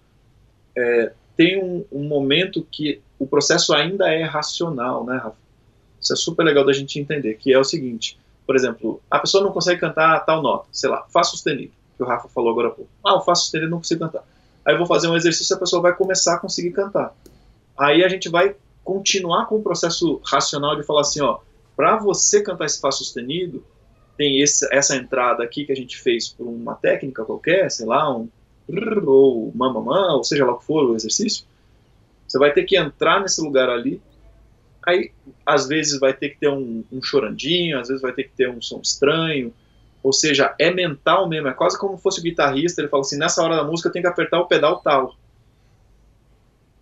é, tem um, um, momento que o processo ainda é racional, né, Rafa? Isso é super legal da gente entender, que é o seguinte, por exemplo, a pessoa não consegue cantar tal nota, sei lá, Fá sustenido, que o Rafa falou agora pouco. Ah, o Fá sustenido não consigo cantar. Aí eu vou fazer um exercício e a pessoa vai começar a conseguir cantar. Aí a gente vai continuar com o processo racional de falar assim, ó, para você cantar esse Fá sustenido, tem esse, essa entrada aqui que a gente fez por uma técnica qualquer, sei lá, um ou mamamã, ou seja lá o que for o exercício, você vai ter que entrar nesse lugar ali. Aí, às vezes, vai ter que ter um, um chorandinho, às vezes vai ter que ter um som estranho, ou seja, é mental mesmo, é quase como se fosse o guitarrista, ele fala assim, nessa hora da música eu tenho que apertar o pedal tal.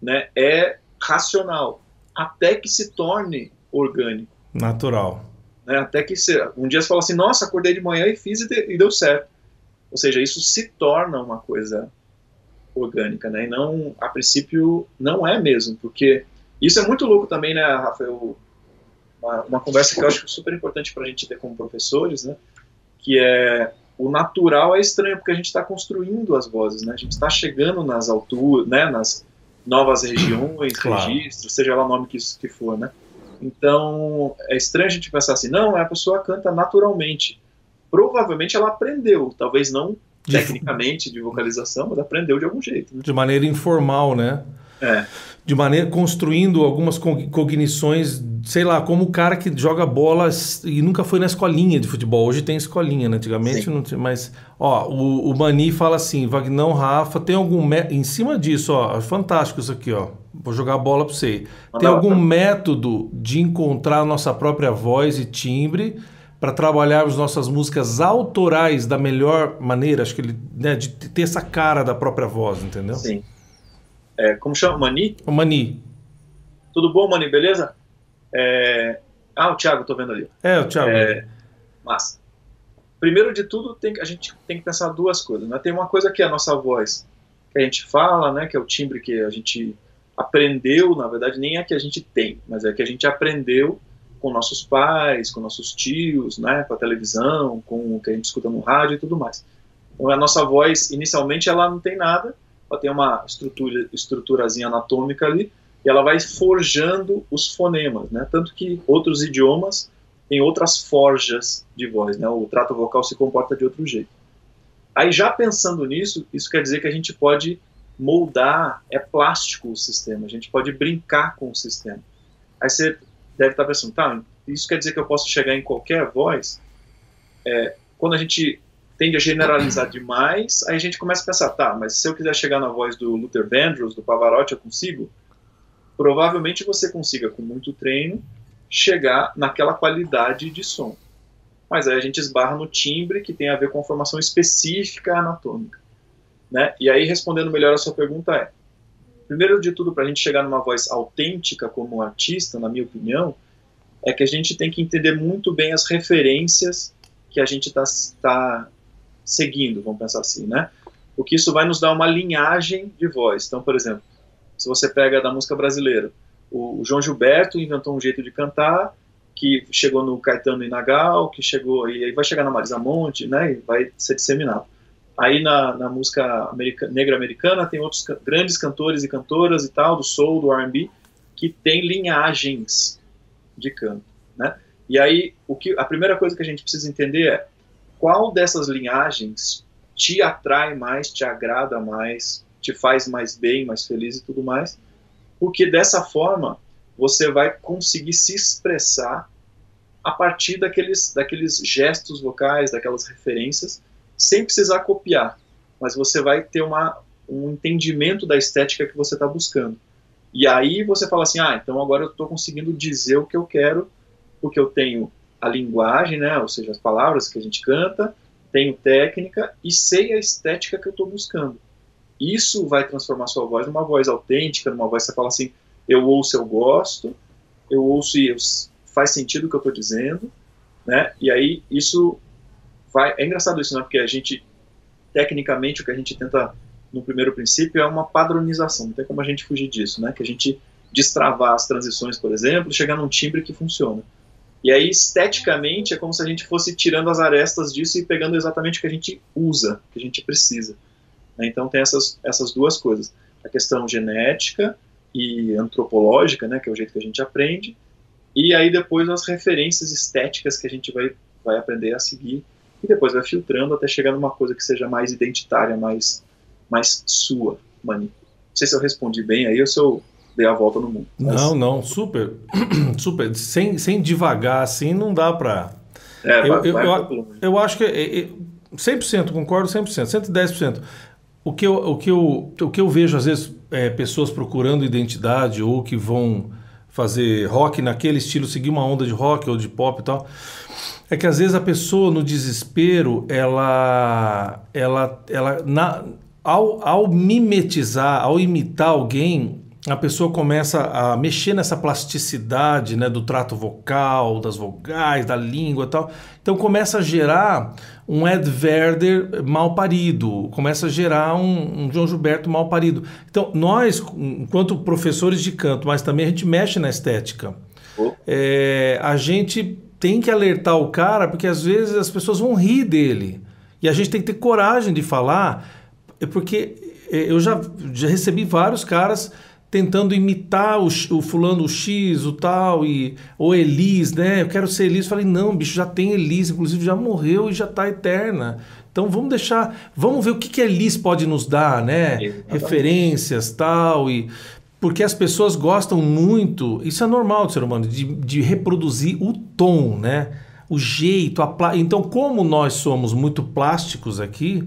Né? É racional, até que se torne orgânico. Natural. Né? Até que você, um dia você fala assim, nossa, acordei de manhã e fiz e, de, e, deu certo. Ou seja, isso se torna uma coisa orgânica, né? E não, a princípio, não é mesmo, porque isso é muito louco também, né, Rafael? Uma, uma conversa que eu acho super importante para a gente ter como professores, né? Que é o natural é estranho porque a gente está construindo as vozes, né? A gente está chegando nas alturas, né? Nas novas regiões, claro. registros, seja lá o nome que isso que for, né? Então, é estranho a gente pensar assim, não, a pessoa canta naturalmente. Provavelmente ela aprendeu, talvez não tecnicamente de vocalização, mas aprendeu de algum jeito. Né? De maneira informal, né? É. De maneira construindo algumas cognições, sei lá, como o cara que joga bola e nunca foi na escolinha de futebol. Hoje tem escolinha, né? Antigamente Sim. não tinha, mas ó, o, o Mani fala assim, Vagnão, Rafa, tem algum em cima disso, ó, é fantástico isso aqui, ó. Vou jogar a bola para você. Tem algum método de encontrar a nossa própria voz e timbre para trabalharmos nossas músicas autorais da melhor maneira? Acho que ele, né, de ter essa cara da própria voz, entendeu? Sim. É, como chama? Mani? O Mani. Tudo bom, Mani? Beleza? É... Ah, o Thiago, tô vendo ali. É, o Thiago. É... Massa. Primeiro de tudo, tem, a gente tem que pensar duas coisas. Né? Tem uma coisa que é a nossa voz, que a gente fala, né, que é o timbre que a gente aprendeu, na verdade, nem é que a gente tem, mas é que a gente aprendeu com nossos pais, com nossos tios, né, com a televisão, com o que a gente escuta no rádio e tudo mais. Então a nossa voz, inicialmente, ela não tem nada, ela tem uma estrutura, estruturazinha anatômica ali, e ela vai forjando os fonemas, né, tanto que outros idiomas têm outras forjas de voz, né, o trato vocal se comporta de outro jeito. Aí já pensando nisso, isso quer dizer que a gente pode moldar, é plástico o sistema, a gente pode brincar com o sistema. Aí você deve estar pensando, tá, isso quer dizer que eu posso chegar em qualquer voz? É, quando a gente tende a generalizar demais, aí a gente começa a pensar, tá, mas se eu quiser chegar na voz do Luther Vandross, do Pavarotti, eu consigo? Provavelmente você consiga, com muito treino, chegar naquela qualidade de som. Mas aí a gente esbarra no timbre, que tem a ver com a formação específica anatômica. Né? E aí, respondendo melhor a sua pergunta, é: primeiro de tudo, para a gente chegar numa voz autêntica como artista, na minha opinião, é que a gente tem que entender muito bem as referências que a gente está tá seguindo, vamos pensar assim, né? Porque isso vai nos dar uma linhagem de voz. Então, por exemplo, se você pega da música brasileira, o, João Gilberto inventou um jeito de cantar que chegou no Caetano Inagal, que chegou e aí vai chegar na Marisa Monte, né? E vai ser disseminado. Aí na, na música america, negra americana tem outros grandes cantores e cantoras e tal, do soul, do R&B, que tem linhagens de canto, né? E aí o que a primeira coisa que a gente precisa entender é qual dessas linhagens te atrai mais, te agrada mais, te faz mais bem, mais feliz e tudo mais, porque dessa forma você vai conseguir se expressar a partir daqueles, daqueles gestos vocais, daquelas referências, sem precisar copiar, mas você vai ter uma, um entendimento da estética que você está buscando. E aí você fala assim, ah, então agora eu estou conseguindo dizer o que eu quero, porque eu tenho a linguagem, né, ou seja, as palavras que a gente canta, tenho técnica e sei a estética que eu estou buscando. Isso vai transformar sua voz numa voz autêntica, numa voz que você fala assim, eu ouço, eu gosto, eu ouço e faz sentido o que eu estou dizendo, né? E aí isso vai, é engraçado isso, né? Porque a gente tecnicamente o que a gente tenta no primeiro princípio é uma padronização, não tem como a gente fugir disso, né? Que a gente destravar as transições, por exemplo, chegar num timbre que funciona. E aí, esteticamente, é como se a gente fosse tirando as arestas disso e pegando exatamente o que a gente usa, o que a gente precisa. Né? Então, tem essas, essas duas coisas: a questão genética e antropológica, né, que é o jeito que a gente aprende, e aí depois as referências estéticas que a gente vai, vai aprender a seguir, e depois vai filtrando até chegar numa coisa que seja mais identitária, mais, mais sua, Mani. Não sei se eu respondi bem aí ou se eu dei a volta no mundo. Mas... Não, não, super, super. Sem, sem devagar assim, não dá para. É, eu, vai, eu, vai eu, eu, acho que é, é, 100%, concordo 100%, 110%. O que eu, o que eu, o que eu vejo, às vezes, é, pessoas procurando identidade ou que vão fazer rock naquele estilo, seguir uma onda de rock ou de pop e tal, é que às vezes a pessoa no desespero, ela, ela, ela na, ao, ao mimetizar, ao imitar alguém, a pessoa começa a mexer nessa plasticidade né, do trato vocal, das vogais, da língua e tal. Então começa a gerar um Ed Werder mal parido, começa a gerar um, um João Gilberto mal parido. Então nós, enquanto professores de canto, mas também a gente mexe na estética, oh. é, a gente tem que alertar o cara, porque às vezes as pessoas vão rir dele. E a gente tem que ter coragem de falar, é porque é, eu já, já recebi vários caras tentando imitar o, o fulano o X, o tal, e, ou Elis, né? Eu quero ser Elis. Falei, não, bicho, já tem Elis, inclusive já morreu e já está eterna. Então vamos deixar, vamos ver o que, que Elis pode nos dar, né? Exatamente. Referências, tal, e porque as pessoas gostam muito, isso é normal do ser humano, de, de reproduzir o tom, né? O jeito, a pla... então como nós somos muito plásticos aqui,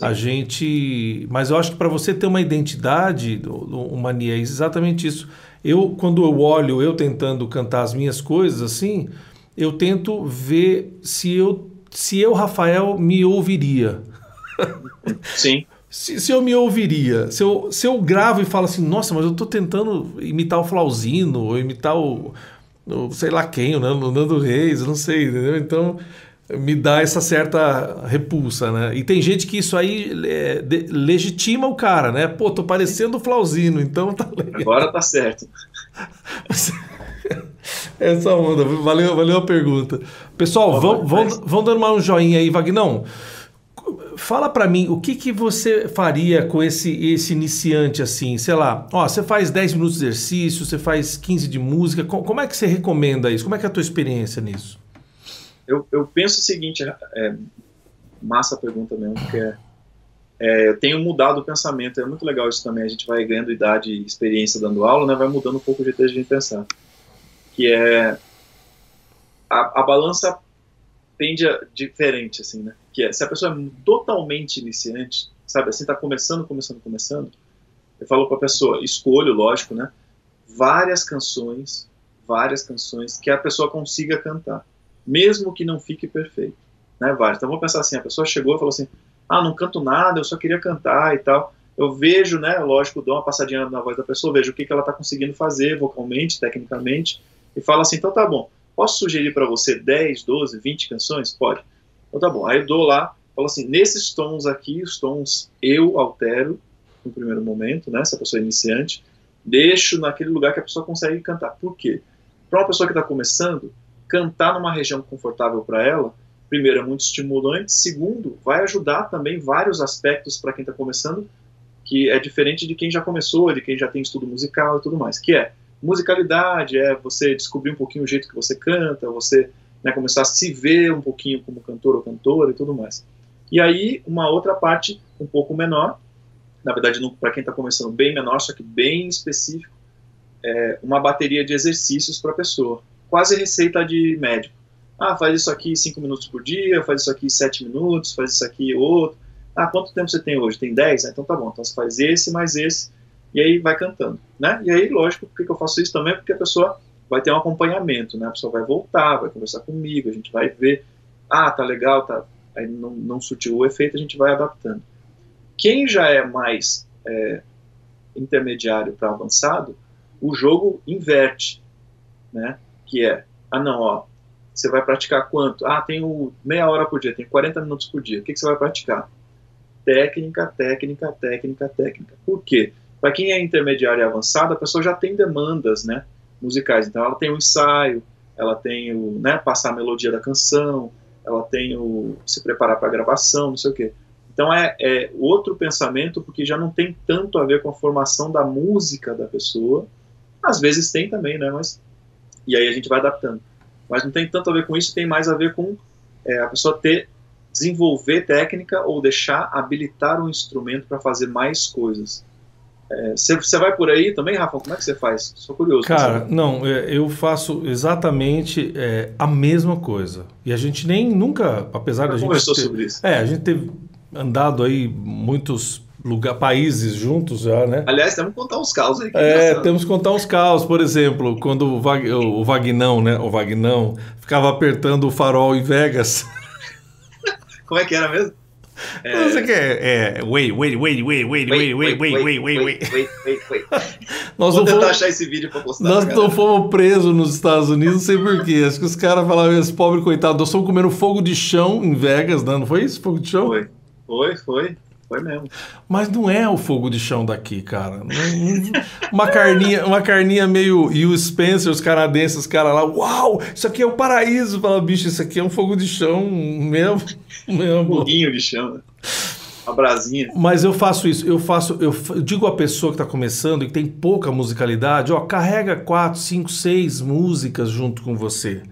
a gente. Mas eu acho que para você ter uma identidade, o Mania, é exatamente isso. Eu, quando eu olho, eu tentando cantar as minhas coisas assim, eu tento ver se eu, se eu Rafael, me ouviria. Sim. se, se, eu me ouviria, se eu, se eu gravo e falo assim, nossa, mas eu estou tentando imitar o Flauzino, ou imitar o, o sei lá quem, o Nando, o Nando Reis, não sei, entendeu? Então, me dá essa certa repulsa, né? E tem gente que isso aí é, de, legitima o cara, né? Pô, tô parecendo o Flauzino, então tá legal. Agora tá certo. Essa onda, valeu, valeu a pergunta. Pessoal, vão, vão, vão dando mais um joinha aí, Vagnão. Fala para mim, o que, que você faria com esse, esse iniciante assim? Sei lá, ó, você faz 10 minutos de exercício, você faz 15 de música, como é que você recomenda isso? Como é que é a tua experiência nisso? Eu, eu penso o seguinte, é, é massa a pergunta mesmo, porque é, é, eu tenho mudado o pensamento, é muito legal isso também, a gente vai ganhando idade e experiência dando aula, né, vai mudando um pouco o jeito a gente pensar, que é a, a balança tende a diferente, assim, né? Que é, se a pessoa é totalmente iniciante, sabe, assim, tá começando, começando, começando, eu falo pra pessoa, escolho, lógico, né? Várias canções, várias canções que a pessoa consiga cantar, mesmo que não fique perfeito, né? Então vamos pensar assim, a pessoa chegou e falou assim, ah, não canto nada, eu só queria cantar e tal. Eu vejo, né, lógico, dou uma passadinha na voz da pessoa, vejo o que, que ela está conseguindo fazer vocalmente, tecnicamente, e falo assim, então tá bom, posso sugerir para você 10, 12, 20 canções? Pode. Então tá bom. Aí eu dou lá, falo assim, nesses tons aqui, os tons eu altero no primeiro momento, né, se a pessoa é iniciante, deixo naquele lugar que a pessoa consegue cantar. Por quê? Para uma pessoa que está começando, cantar numa região confortável para ela, primeiro, é muito estimulante, segundo, vai ajudar também vários aspectos para quem está começando, que é diferente de quem já começou, de quem já tem estudo musical e tudo mais, que é musicalidade, é você descobrir um pouquinho o jeito que você canta, você né, começar a se ver um pouquinho como cantor ou cantora e tudo mais. E aí, uma outra parte um pouco menor, na verdade, para quem está começando, bem menor, só que bem específico, é uma bateria de exercícios para a pessoa, quase receita de médico. Ah, faz isso aqui cinco minutos por dia, faz isso aqui sete minutos, faz isso aqui outro. Ah, quanto tempo você tem hoje? Tem dez? Ah, então tá bom, então você faz esse mais esse, e aí vai cantando, né? E aí, lógico, por que eu faço isso também? Porque a pessoa vai ter um acompanhamento, né? A pessoa vai voltar, vai conversar comigo, a gente vai ver, ah, tá legal, tá, aí não, não surtiu o efeito, a gente vai adaptando. Quem já é mais é, intermediário para avançado, o jogo inverte, né? Que é, ah não, ó, você vai praticar quanto? Ah, tenho meia hora por dia, tenho 40 minutos por dia. O que, que você vai praticar? Técnica, técnica, técnica, técnica. Por quê? Para quem é intermediário e avançado, a pessoa já tem demandas, né, musicais. Então ela tem o ensaio, ela tem o, né, passar a melodia da canção, ela tem o se preparar para a gravação, não sei o quê. Então é, é outro pensamento porque já não tem tanto a ver com a formação da música da pessoa. Às vezes tem também, né, mas e aí a gente vai adaptando. Mas não tem tanto a ver com isso, tem mais a ver com é, a pessoa ter desenvolver técnica ou deixar habilitar um instrumento para fazer mais coisas. Você é, vai por aí também, Rafa? Como é que você faz? Sou curioso. Cara, não, é, eu faço exatamente é, a mesma coisa. E a gente nem nunca, apesar da gente. Conversou ter, sobre isso. É, a gente teve andado aí muitos lugar, países juntos já, né? Aliás, temos que contar uns caos aí. É, temos que contar uns caos. Por exemplo, quando o, Vag, o Vagnão, né? O Vagnão ficava apertando o farol em Vegas. Como é que era mesmo? É... Não sei o que é. Wait, wait, wait, wait, wait, wait, wait, wait, wait, wait, wait. wait, wait, wait. Nós Vou tentar fomos... achar esse vídeo pra postar. Nós não fomos presos nos Estados Unidos, não sei porquê. Acho que os caras falavam, esse pobre coitado, nós estamos comendo fogo de chão em Vegas, né? Não foi isso? Fogo de chão? Foi, foi, foi. Foi mesmo. Mas não é o fogo de chão daqui, cara. uma carninha, uma carninha meio e o Spencer, os canadenses, os caras lá, uau, isso aqui é o paraíso. Fala, bicho, isso aqui é um fogo de chão mesmo. mesmo. Um foguinho de chão. Uma brasinha. Mas eu faço isso, eu faço, eu digo a pessoa que está começando e que tem pouca musicalidade, ó, carrega quatro, cinco, seis músicas junto com você.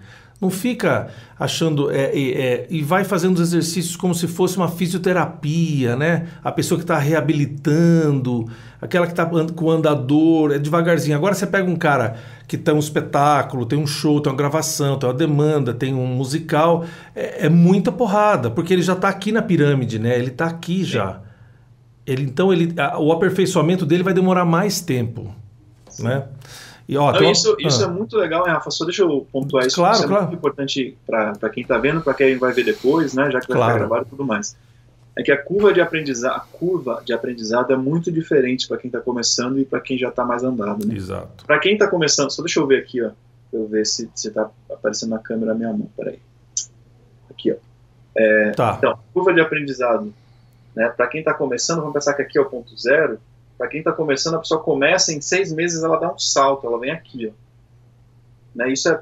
Não fica achando é, é, e vai fazendo os exercícios como se fosse uma fisioterapia, né? A pessoa que está reabilitando, aquela que está com andador, é devagarzinho. Agora você pega um cara que tem um espetáculo, tem um show, tem uma gravação, tem uma demanda, tem um musical, é, é muita porrada, porque ele já está aqui na pirâmide, né? Ele está aqui já. Ele, então ele, a, o aperfeiçoamento dele vai demorar mais tempo, Sim. né? E, ó, Não, isso, isso é muito legal, Rafa. Só deixa eu pontuar isso. Claro, isso é claro. muito importante para quem está vendo, para quem vai ver depois, né? Já que vai claro. ficar gravado e tudo mais. É que a curva de aprendizado, a curva de aprendizado é muito diferente para quem está começando e para quem já está mais andado. Né? Exato. Para quem está começando, só deixa eu ver aqui, ó. Eu ver se está aparecendo na câmera a minha mão. Peraí. Aqui, ó. É, tá. Então, curva de aprendizado. Né? Para quem está começando, vamos pensar que aqui é o ponto zero para quem está começando, a pessoa começa em seis meses, ela dá um salto, ela vem aqui, ó. Né, isso é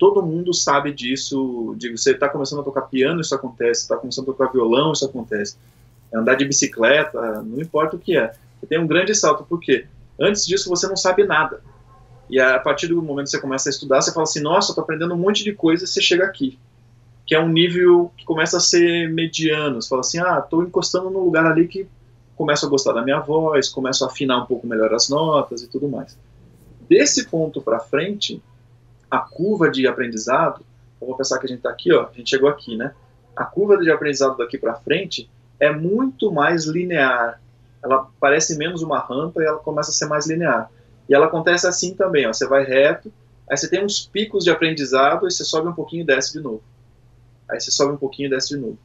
todo mundo sabe disso. Digo, você está começando a tocar piano, isso acontece. Está começando a tocar violão, isso acontece. Andar de bicicleta, não importa o que é. Você tem um grande salto, por quê? Antes disso você não sabe nada. E a partir do momento que você começa a estudar, você fala assim: nossa, estou aprendendo um monte de coisa. E você chega aqui, que é um nível que começa a ser mediano. Você fala assim: ah, estou encostando num lugar ali que começo a gostar da minha voz, começo a afinar um pouco melhor as notas e tudo mais. Desse ponto para frente, a curva de aprendizado vamos pensar que a gente está aqui, ó, a gente chegou aqui, né? A curva de aprendizado daqui para frente é muito mais linear. Ela parece menos uma rampa e ela começa a ser mais linear. E ela acontece assim também, ó, você vai reto, aí você tem uns picos de aprendizado e você sobe um pouquinho e desce de novo. Aí você sobe um pouquinho e desce de novo.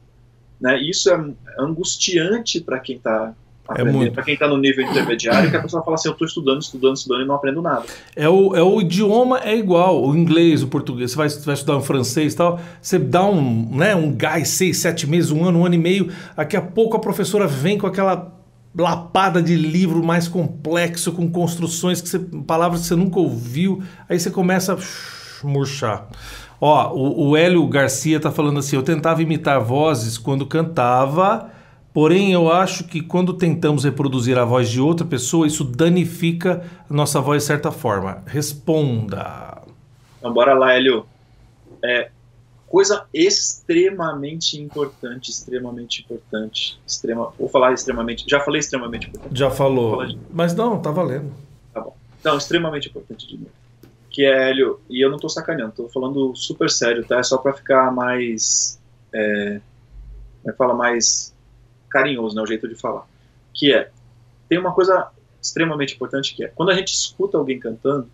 Né? Isso é angustiante para quem está é muito. Para quem está no nível intermediário, que a pessoa fala assim, eu estou estudando, estudando, estudando e não aprendo nada. É o, é o idioma é igual, o inglês, o português, você vai, vai estudar um francês e tal, você dá um, né, um gás, seis, sete meses, um ano, um ano e meio, daqui a pouco a professora vem com aquela lapada de livro mais complexo, com construções, que você, palavras que você nunca ouviu, aí você começa a murchar. Ó, o, o Hélio Garcia tá falando assim, eu tentava imitar vozes quando cantava Porém, eu acho que quando tentamos reproduzir a voz de outra pessoa, isso danifica a nossa voz de certa forma. Responda. Então, bora lá, Hélio. É, coisa extremamente importante, extremamente importante. Extrema, vou falar extremamente. Já falei extremamente importante. Já falou. Mas não, tá valendo. Tá bom. Então, extremamente importante de novo. Que é, Hélio, e eu não tô sacaneando, tô falando super sério, tá? É só pra ficar mais. É, é fala? Mais carinhoso, né, o jeito de falar, que é, tem uma coisa extremamente importante que é, quando a gente escuta alguém cantando,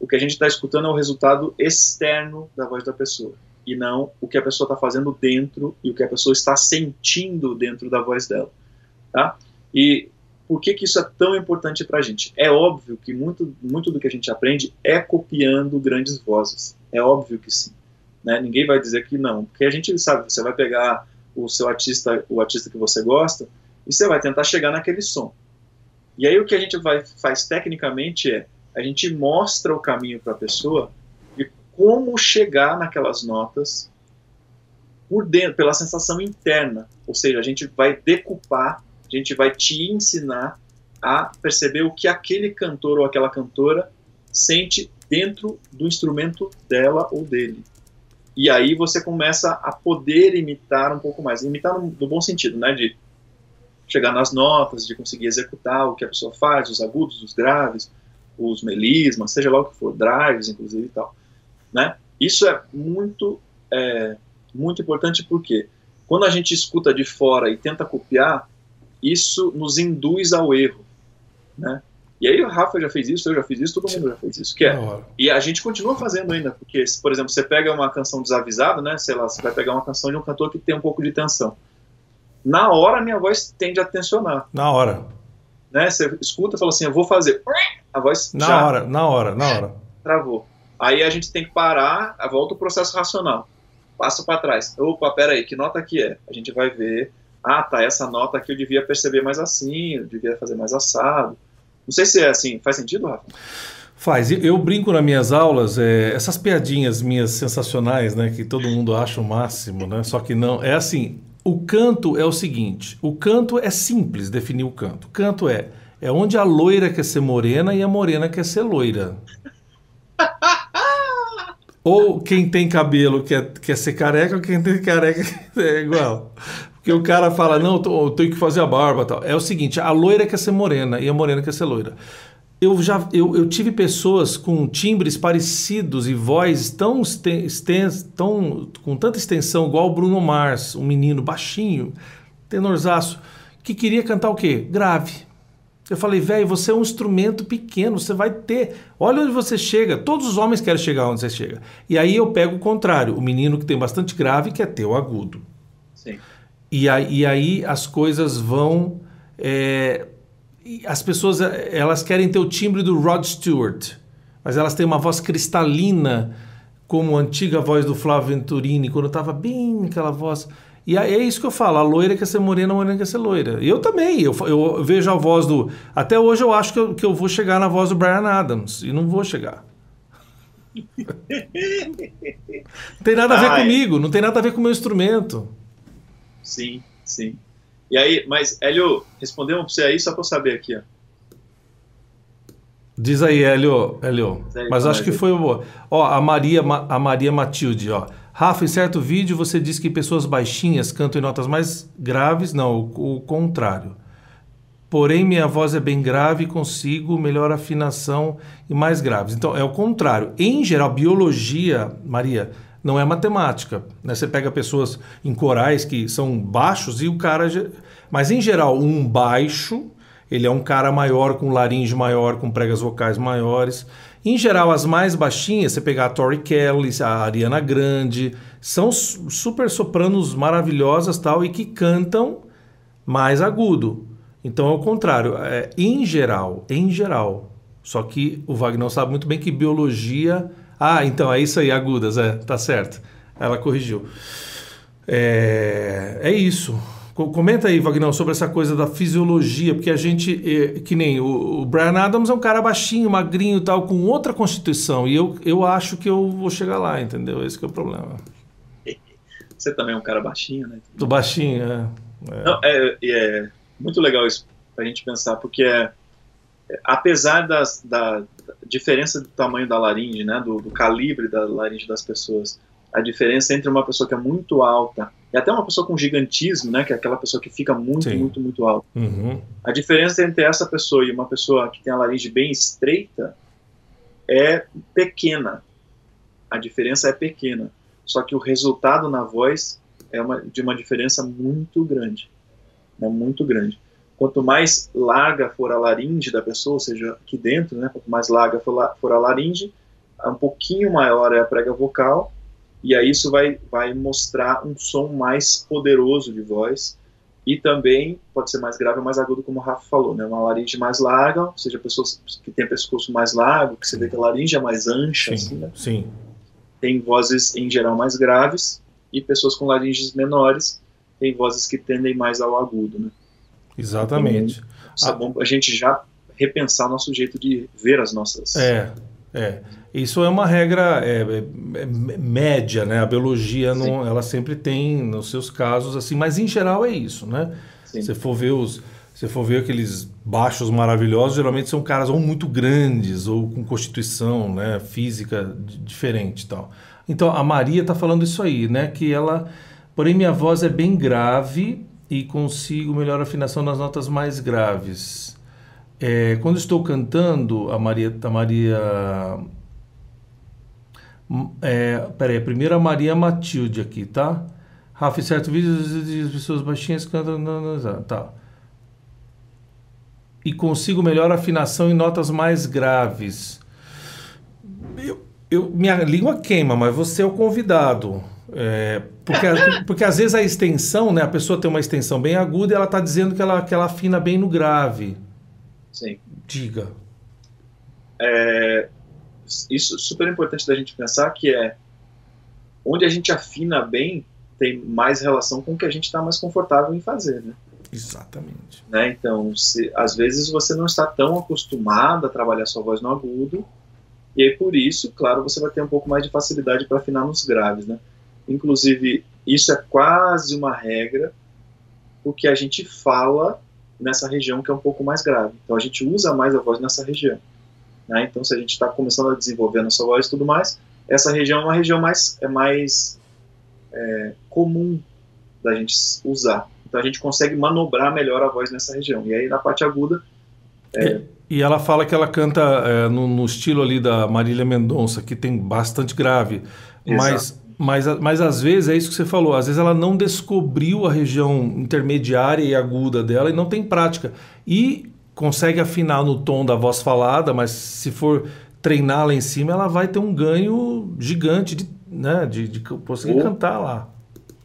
o que a gente está escutando é o resultado externo da voz da pessoa, e não o que a pessoa está fazendo dentro e o que a pessoa está sentindo dentro da voz dela, tá? E por que, que isso é tão importante para a gente? É óbvio que muito, muito do que a gente aprende é copiando grandes vozes. É óbvio que sim. Né? Ninguém vai dizer que não, porque a gente sabe, você vai pegar o seu artista, o artista que você gosta, e você vai tentar chegar naquele som. E aí o que a gente vai, faz tecnicamente é, a gente mostra o caminho para a pessoa de como chegar naquelas notas por dentro, pela sensação interna. Ou seja, a gente vai decupar, a gente vai te ensinar a perceber o que aquele cantor ou aquela cantora sente dentro do instrumento dela ou dele. E aí você começa a poder imitar um pouco mais. Imitar no, bom sentido, né? De chegar nas notas, de conseguir executar o que a pessoa faz, os agudos, os graves, os melismas, seja lá o que for, drives, inclusive e tal. Né? Isso é muito, é, muito importante porque quando a gente escuta de fora e tenta copiar, isso nos induz ao erro. Né? E aí o Rafa já fez isso, eu já fiz isso, todo mundo já fez isso. Que é. E a gente continua fazendo ainda, porque, por exemplo, você pega uma canção desavisada, né? Sei lá, você vai pegar uma canção de um cantor que tem um pouco de tensão. Na hora a minha voz tende a tensionar. Na hora. Né? Você escuta e fala assim, eu vou fazer. A voz na já hora, na hora, na hora. Travou. Aí a gente tem que parar, volta o processo racional. Passa para trás. Opa, pera aí, que nota que é? A gente vai ver. Ah, tá, essa nota aqui eu devia perceber mais assim, eu devia fazer mais assado não sei se é assim, faz sentido, Rafa? Faz. Eu brinco nas minhas aulas, é, essas piadinhas minhas sensacionais, né, que todo mundo acha o máximo, né? Só que não. É assim, o canto é o seguinte, o canto é simples definir o canto. O canto é é onde a loira quer ser morena e a morena quer ser loira. ou quem tem cabelo quer, quer ser careca, ou quem tem careca é igual. Porque o cara fala, não, eu tenho que fazer a barba tal. É o seguinte, a loira quer ser morena e a morena quer ser loira. Eu já eu, eu tive pessoas com timbres parecidos e voz tão, extens, tão com tanta extensão, igual o Bruno Mars, um menino baixinho, tenorzaço, que queria cantar o quê? Grave. Eu falei, velho, você é um instrumento pequeno, você vai ter. Olha onde você chega. Todos os homens querem chegar onde você chega. E aí eu pego o contrário. O menino que tem bastante grave quer ter o agudo. Sim. E, aí, e aí as coisas vão. É, as pessoas elas querem ter o timbre do Rod Stewart, mas elas têm uma voz cristalina, como a antiga voz do Flávio Venturini, quando estava bem aquela voz. E é isso que eu falo, a loira quer ser morena, a morena quer ser loira. Eu também, eu, eu vejo a voz do... Até hoje eu acho que eu, que eu vou chegar na voz do Brian Adams, e não vou chegar. não tem nada a ver Ai. comigo, não tem nada a ver com o meu instrumento. Sim, sim. E aí, mas, Hélio, respondemos para você aí só para eu saber aqui, ó. Diz aí, Hélio, Hélio. Aí, mas acho que foi o. Ó, a Maria, a Maria Matilde, ó. Rafa, em certo vídeo você disse que pessoas baixinhas cantam em notas mais graves. Não, o, o contrário. Porém, minha voz é bem grave e consigo melhor afinação e mais graves. Então, é o contrário. Em geral, biologia, Maria, não é matemática. Né? Você pega pessoas em corais que são baixos e o cara. Mas em geral, um baixo, ele é um cara maior, com laringe maior, com pregas vocais maiores. Em geral, as mais baixinhas, você pegar a Tori Kelly, a Ariana Grande, são super sopranos maravilhosas tal e que cantam mais agudo. Então é o contrário. É, em geral, em geral. Só que o Wagner sabe muito bem que biologia ah, então é isso aí, agudas, é, tá certo. Ela corrigiu. É, é isso. Comenta aí, Vagnão, sobre essa coisa da fisiologia, porque a gente, é, que nem o, o Brian Adams é um cara baixinho, magrinho e tal, com outra constituição, e eu, eu acho que eu vou chegar lá, entendeu? Esse é o problema. Você também é um cara baixinho, né? Do baixinho, é. É. Não, é, é muito legal isso pra gente pensar, porque é, apesar das, da diferença do tamanho da laringe, né, do, do, calibre da laringe das pessoas, a diferença entre uma pessoa que é muito alta e até uma pessoa com gigantismo, né, que é aquela pessoa que fica muito, Sim. muito, muito alta. Uhum. A diferença entre essa pessoa e uma pessoa que tem a laringe bem estreita é pequena. A diferença é pequena. Só que o resultado na voz é uma, de uma diferença muito grande. Né, muito grande. Quanto mais larga for a laringe da pessoa, ou seja, aqui dentro, né, quanto mais larga for, a laringe, um pouquinho maior é a prega vocal, e aí isso vai, vai mostrar um som mais poderoso de voz, e também pode ser mais grave ou mais agudo, como o Rafa falou, né? Uma laringe mais larga, ou seja, pessoas que têm pescoço mais largo, que você vê que a laringe é mais ancha, sim, assim, né? Sim. Tem vozes em geral mais graves, e pessoas com laringes menores têm vozes que tendem mais ao agudo, né? Exatamente. Então, é bom a gente já repensar o nosso jeito de ver as nossas. É, é. Isso é uma regra é, é, é média, né? A biologia não, ela sempre tem nos seus casos assim, mas em geral é isso, né? Sim. Se for ver os, se for ver aqueles baixos maravilhosos, geralmente são caras ou muito grandes ou com constituição, né, física diferente, tal. Então a Maria está falando isso aí, né? Que ela, porém minha voz é bem grave e consigo melhor afinação nas notas mais graves. É, quando estou cantando, a Maria. A Maria é, peraí, primeiro a Maria Matilde aqui, tá? Rafa, certo vídeo, as pessoas baixinhas cantam. Tá. E consigo melhor afinação em notas mais graves. Eu, eu, minha língua queima, mas você é o convidado. É, porque, porque às vezes a extensão, né, a pessoa tem uma extensão bem aguda e ela está dizendo que ela, que ela afina bem no grave. Sim. Diga. É, isso é super importante da gente pensar que é onde a gente afina bem tem mais relação com o que a gente está mais confortável em fazer, né? Exatamente. Né? Então, se, às vezes você não está tão acostumado a trabalhar sua voz no agudo, e aí por isso, claro, você vai ter um pouco mais de facilidade para afinar nos graves, né? Inclusive, isso é quase uma regra, porque a gente fala nessa região que é um pouco mais grave. Então, a gente usa mais a voz nessa região. Né? Então, se a gente está começando a desenvolver a nossa voz e tudo mais, essa região é uma região mais, é mais é, comum da gente usar. Então, a gente consegue manobrar melhor a voz nessa região. E aí, na parte aguda. É... E, e ela fala que ela canta é, no, no, estilo ali da Marília Mendonça, que tem bastante grave. Exato. Mas mas, mas às vezes é isso que você falou, às vezes ela não descobriu a região intermediária e aguda dela e não tem prática. E consegue afinar no tom da voz falada, mas se for treinar lá em cima, ela vai ter um ganho gigante de, né, de, de conseguir com, cantar lá.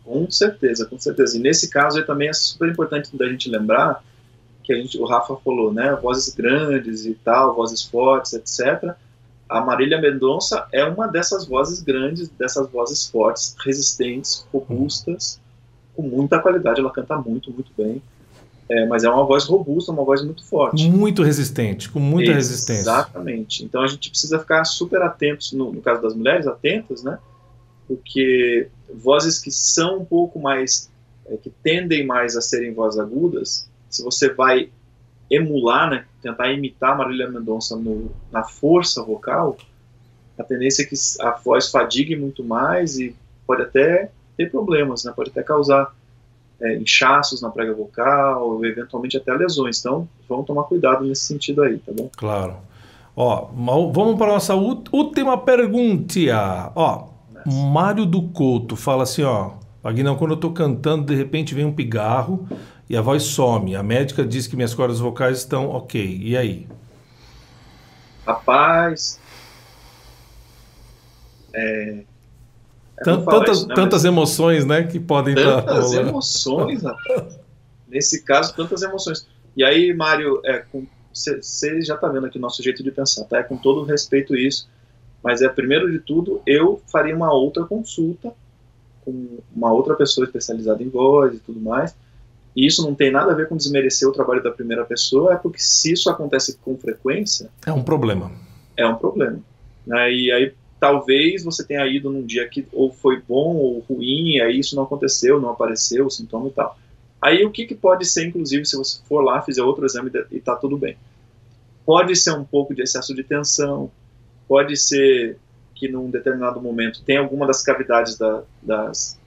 Com certeza, com certeza. E nesse caso aí também é super importante da gente lembrar que a gente, o Rafa falou, né, vozes grandes e tal, vozes fortes, etc a Marília Mendonça é uma dessas vozes grandes, dessas vozes fortes, resistentes, robustas, com muita qualidade. Ela canta muito, muito bem. É, mas é uma voz robusta, uma voz muito forte. Muito resistente, com muita Exatamente. resistência. Exatamente. Então a gente precisa ficar super atentos, no, no caso das mulheres, atentas, né? Porque vozes que são um pouco mais, é, que tendem mais a serem vozes agudas, se você vai emular, né, tentar imitar Marília Mendonça no, na força vocal, a tendência é que a voz fadigue muito mais e pode até ter problemas, né, pode até causar é, inchaços na prega vocal, ou eventualmente até lesões. Então, vamos tomar cuidado nesse sentido aí, tá bom? Claro. Ó, vamos para a nossa última pergunta. Ó, Mário do Couto fala assim, ó, Aguinão, quando eu tô cantando, de repente vem um pigarro e a voz some. A médica diz que minhas cordas vocais estão ok. E aí? Rapaz. É, é tantas, isso, né? tantas emoções, né, que podem estar Tantas emoções, rapaz. Nesse caso, tantas emoções. E aí, Mário, é, você já está vendo aqui o nosso jeito de pensar, tá? É com todo respeito isso, mas é primeiro de tudo, eu faria uma outra consulta com uma outra pessoa especializada em voz e tudo mais. E isso não tem nada a ver com desmerecer o trabalho da primeira pessoa, é porque se isso acontece com frequência. É um problema. É um problema. Né? E aí talvez você tenha ido num dia que ou foi bom ou ruim, e aí isso não aconteceu, não apareceu o sintoma e tal. Aí o que, que pode ser, inclusive, se você for lá, fizer outro exame e tá tudo bem? Pode ser um pouco de excesso de tensão, pode ser que num determinado momento tem alguma das cavidades da, das,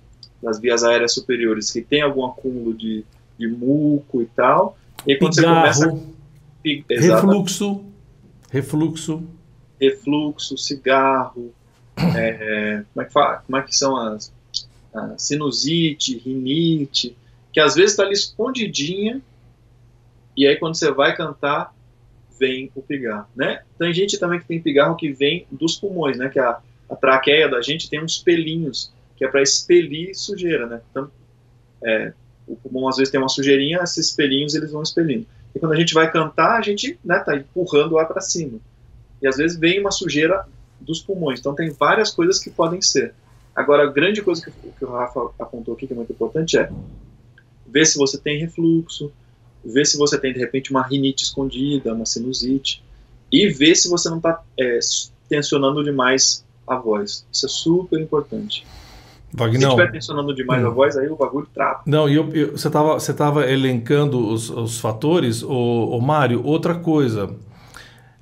das vias aéreas superiores que tem algum acúmulo de, de muco e tal. E aí, quando Pigarro, você começa. Refluxo. Refluxo. Refluxo, cigarro. É, como, é que fala, como é que são as. sinusite, rinite, que às vezes está ali escondidinha, e aí quando você vai cantar, vem o pigarro, né? Tem gente também que tem pigarro que vem dos pulmões, né? Que a, a traqueia da gente tem uns pelinhos, que é para expelir sujeira, né? Então, é, o pulmão às vezes tem uma sujeirinha, esses pelinhos eles vão expelindo. E quando a gente vai cantar, a gente né, tá empurrando o ar para cima. E às vezes vem uma sujeira dos pulmões. Então tem várias coisas que podem ser. Agora, a grande coisa que, que o Rafa apontou aqui, que é muito importante, é ver se você tem refluxo, ver se você tem de repente uma rinite escondida, uma sinusite, e ver se você não está é, tensionando demais a voz. Isso é super importante. Wagner, se estiver tensionando demais hum. a voz, aí o bagulho trava. Não, e eu, eu, você estava você tava elencando os, os fatores, o, o Mário, outra coisa.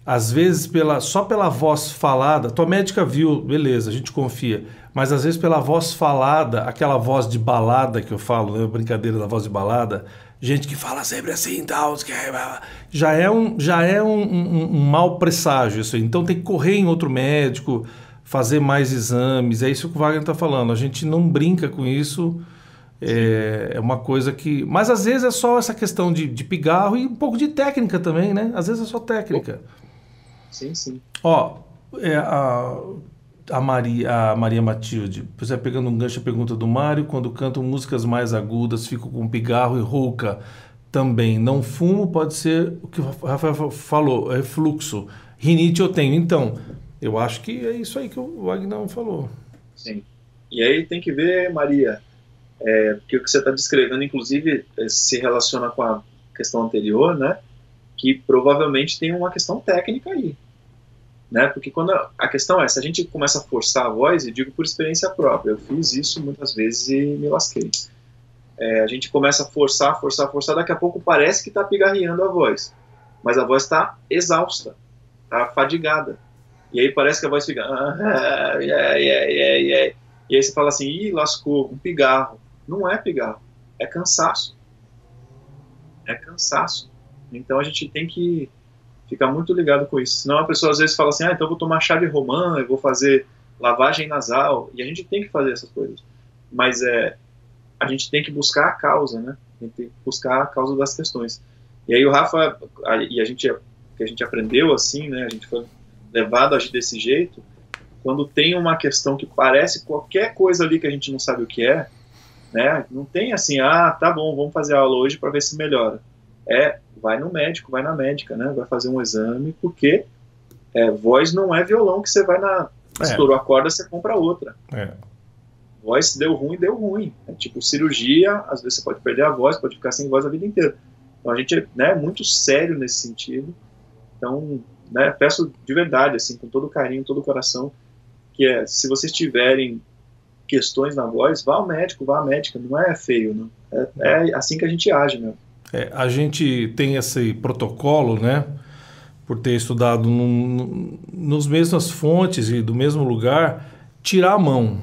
Às vezes, pela, só pela voz falada, tua médica viu, beleza, a gente confia mas às vezes pela voz falada, aquela voz de balada que eu falo, né, brincadeira da voz de balada, gente que fala sempre assim, tal, já é um, já é um, um, um mau presságio isso aí. Então tem que correr em outro médico, fazer mais exames, é isso que o Wagner está falando. A gente não brinca com isso, é, é, uma coisa que. Mas às vezes é só essa questão de, de pigarro e um pouco de técnica também, né? Às vezes é só técnica. Sim, sim. Ó, é, a, a Maria, a Maria Matilde. Pois é, pegando um gancho a pergunta do Mário, quando cantam músicas mais agudas, fico com pigarro e rouca também. Não fumo, pode ser o que o Rafael falou, é fluxo. Rinite eu tenho. Então, eu acho que é isso aí que o Wagner falou. Sim. E aí tem que ver, Maria, é, porque o que você está descrevendo, inclusive, é, se relaciona com a questão anterior, né? Que provavelmente tem uma questão técnica aí né? Porque quando a, a, questão é, se a gente começa a forçar a voz, e digo por experiência própria, eu fiz isso muitas vezes e me lasquei. É, a gente começa a forçar, forçar, forçar, daqui a pouco parece que está pigarreando a voz, mas a voz está exausta, está fadigada. E aí parece que a voz fica. Ah, yeah, yeah, yeah, yeah. E aí você fala assim: ih, lascou, um pigarro. Não é pigarro, é cansaço. É cansaço. Então a gente tem que ficar muito ligado com isso. Senão a pessoa às vezes fala assim, ah, então eu vou tomar chá de romã, eu vou fazer lavagem nasal, e a gente tem que fazer essas coisas. Mas é, a gente tem que buscar a causa, né? A gente tem que buscar a causa das questões. E aí o Rafa, a, e a gente, que a gente aprendeu assim, né? A gente foi levado a agir desse jeito, quando tem uma questão que parece qualquer coisa ali que a gente não sabe o que é, né? Não tem assim, ah, tá bom, vamos fazer a aula hoje para ver se melhora. É, vai no médico, vai na médica, né? Vai fazer um exame, porque é, voz não é violão que você vai na. É. Estourou a corda, você compra outra. É. Voz deu ruim, deu ruim. É tipo cirurgia, às vezes você pode perder a voz, pode ficar sem voz a vida inteira. Então a gente é né, muito sério nesse sentido. Então, né, peço de verdade, assim, com todo carinho, todo coração, que é, se vocês tiverem questões na voz, vá ao médico, vá à médica, não é feio, não. É, é assim que a gente age mesmo. É, a gente tem esse protocolo, né? Por ter estudado num, nos mesmas fontes e do mesmo lugar, tirar a mão.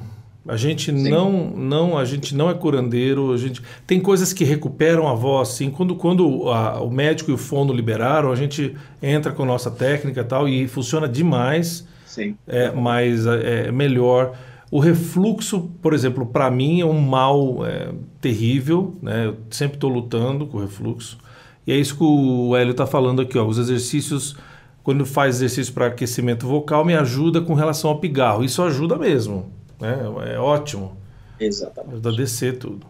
A gente não, não, a gente não é curandeiro. A gente tem coisas que recuperam a voz, sim. Quando, quando a, o médico e o fono liberaram, a gente entra com a nossa técnica e tal e funciona demais. Sim. É, mas é, é melhor. O refluxo, por exemplo, para mim é um mal é, terrível, né? Eu sempre estou lutando com o refluxo. E é isso que o Hélio está falando aqui, ó. Os exercícios, quando faz exercício para aquecimento vocal, me ajuda com relação ao pigarro. Isso ajuda mesmo, né? É ótimo. Exatamente. Ajuda a descer tudo.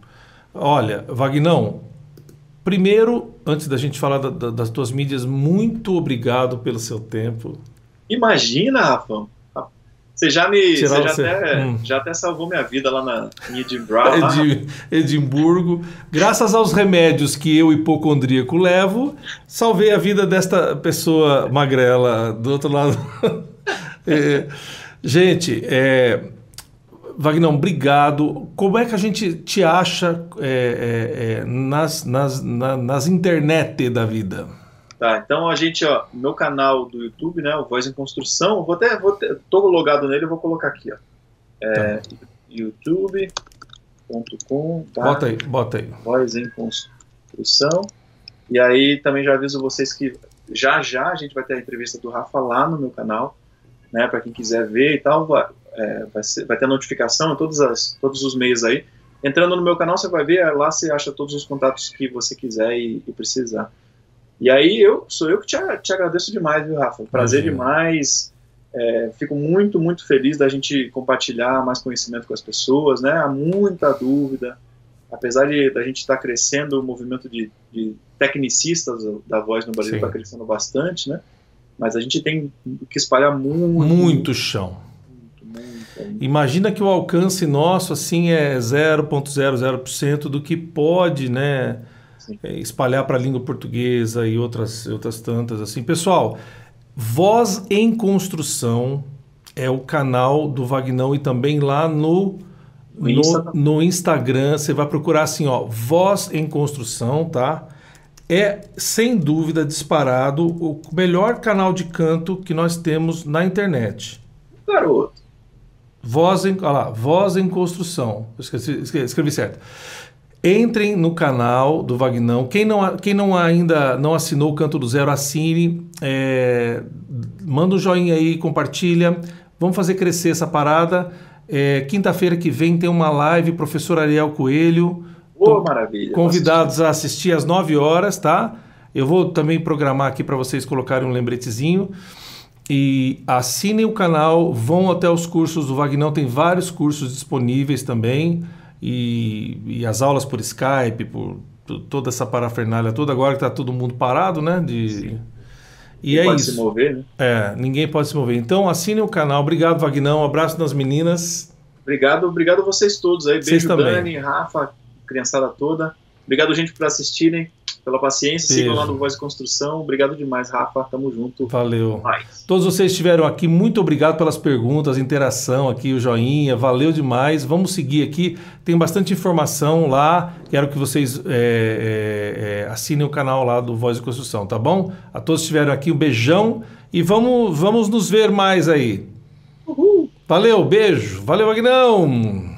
Olha, Vagnão, primeiro, antes da gente falar da, da, das tuas mídias, muito obrigado pelo seu tempo. Imagina, Rafa, você já me. Você já, até, hum. já até salvou minha vida lá na, em Edinburgh. Edimburgo. Graças aos remédios que eu, hipocondríaco, levo, salvei a vida desta pessoa magrela do outro lado. é, gente, é, Vagnão, obrigado. Como é que a gente te acha é, é, é nas, nas, na, nas internet da vida? Tá, então a gente, ó, meu canal do YouTube, né, o Voz em Construção, vou até, vou ter, tô logado nele, eu vou colocar aqui, ó. É, tá. youtube.com tá? Bota aí, bota aí. Voz em Construção. E aí também já aviso vocês que já já a gente vai ter a entrevista do Rafa lá no meu canal, né, para quem quiser ver e tal, vai, é, vai, ser, vai ter notificação em todas as, todos os meios aí. Entrando no meu canal, você vai ver, lá você acha todos os contatos que você quiser e, e precisar. E aí eu sou eu que te, te agradeço demais, viu, Rafa? Prazer Imagina. demais. É, fico muito, muito feliz da gente compartilhar mais conhecimento com as pessoas, né? Há muita dúvida. Apesar de da gente estar tá crescendo, o movimento de, de, tecnicistas da voz no Brasil está crescendo bastante, né? Mas a gente tem que espalhar muito. Muito chão. Imagina que o alcance nosso assim é 0,00% do que pode, né? é, espalhar para a língua portuguesa e outras, outras tantas assim. Pessoal, Voz em Construção é o canal do Vagnão e também lá no no, Insta. no Instagram você vai procurar assim, ó, Voz em Construção, tá? É sem dúvida disparado o melhor canal de canto que nós temos na internet. Garoto. Voz em, olha lá, Voz em Construção. esqueci, escrevi, certo. Entrem no canal do Vagnão. Quem não, quem não ainda não assinou o Canto do Zero, assine. É, manda um joinha aí, compartilha. Vamos fazer crescer essa parada. É, Quinta-feira que vem tem uma live, professor Ariel Coelho. Oh, maravilha. Convidados a assistir às 9 horas, tá? Eu vou também programar aqui para vocês colocarem um lembretezinho. E assinem o canal, vão até os cursos do Vagnão, tem vários cursos disponíveis também e, e as aulas por Skype, por toda essa parafernália toda, agora que está todo mundo parado, né? De, Sim. E é pode isso. se mover, né? É, ninguém pode se mover. Então assine o canal. Obrigado, Vagnão. Um abraço das meninas. Obrigado, obrigado a vocês todos aí. Beijo, vocês Dani, Rafa, criançada toda. Obrigado, gente, por assistirem pela paciência. Beijo. Sigam lá no Voz de Construção. Obrigado demais, Rafa. Tamo junto. Valeu. Mais. Todos vocês estiveram aqui. Muito obrigado pelas perguntas, interação aqui, o joinha. Valeu demais. Vamos seguir aqui. Tem bastante informação lá. Quero que vocês é, é, é, assinem o canal lá do Voz de Construção, tá bom? A todos que estiveram aqui, um beijão. E vamos, vamos nos ver mais aí. Uhul. Valeu, beijo. Valeu, Agnão.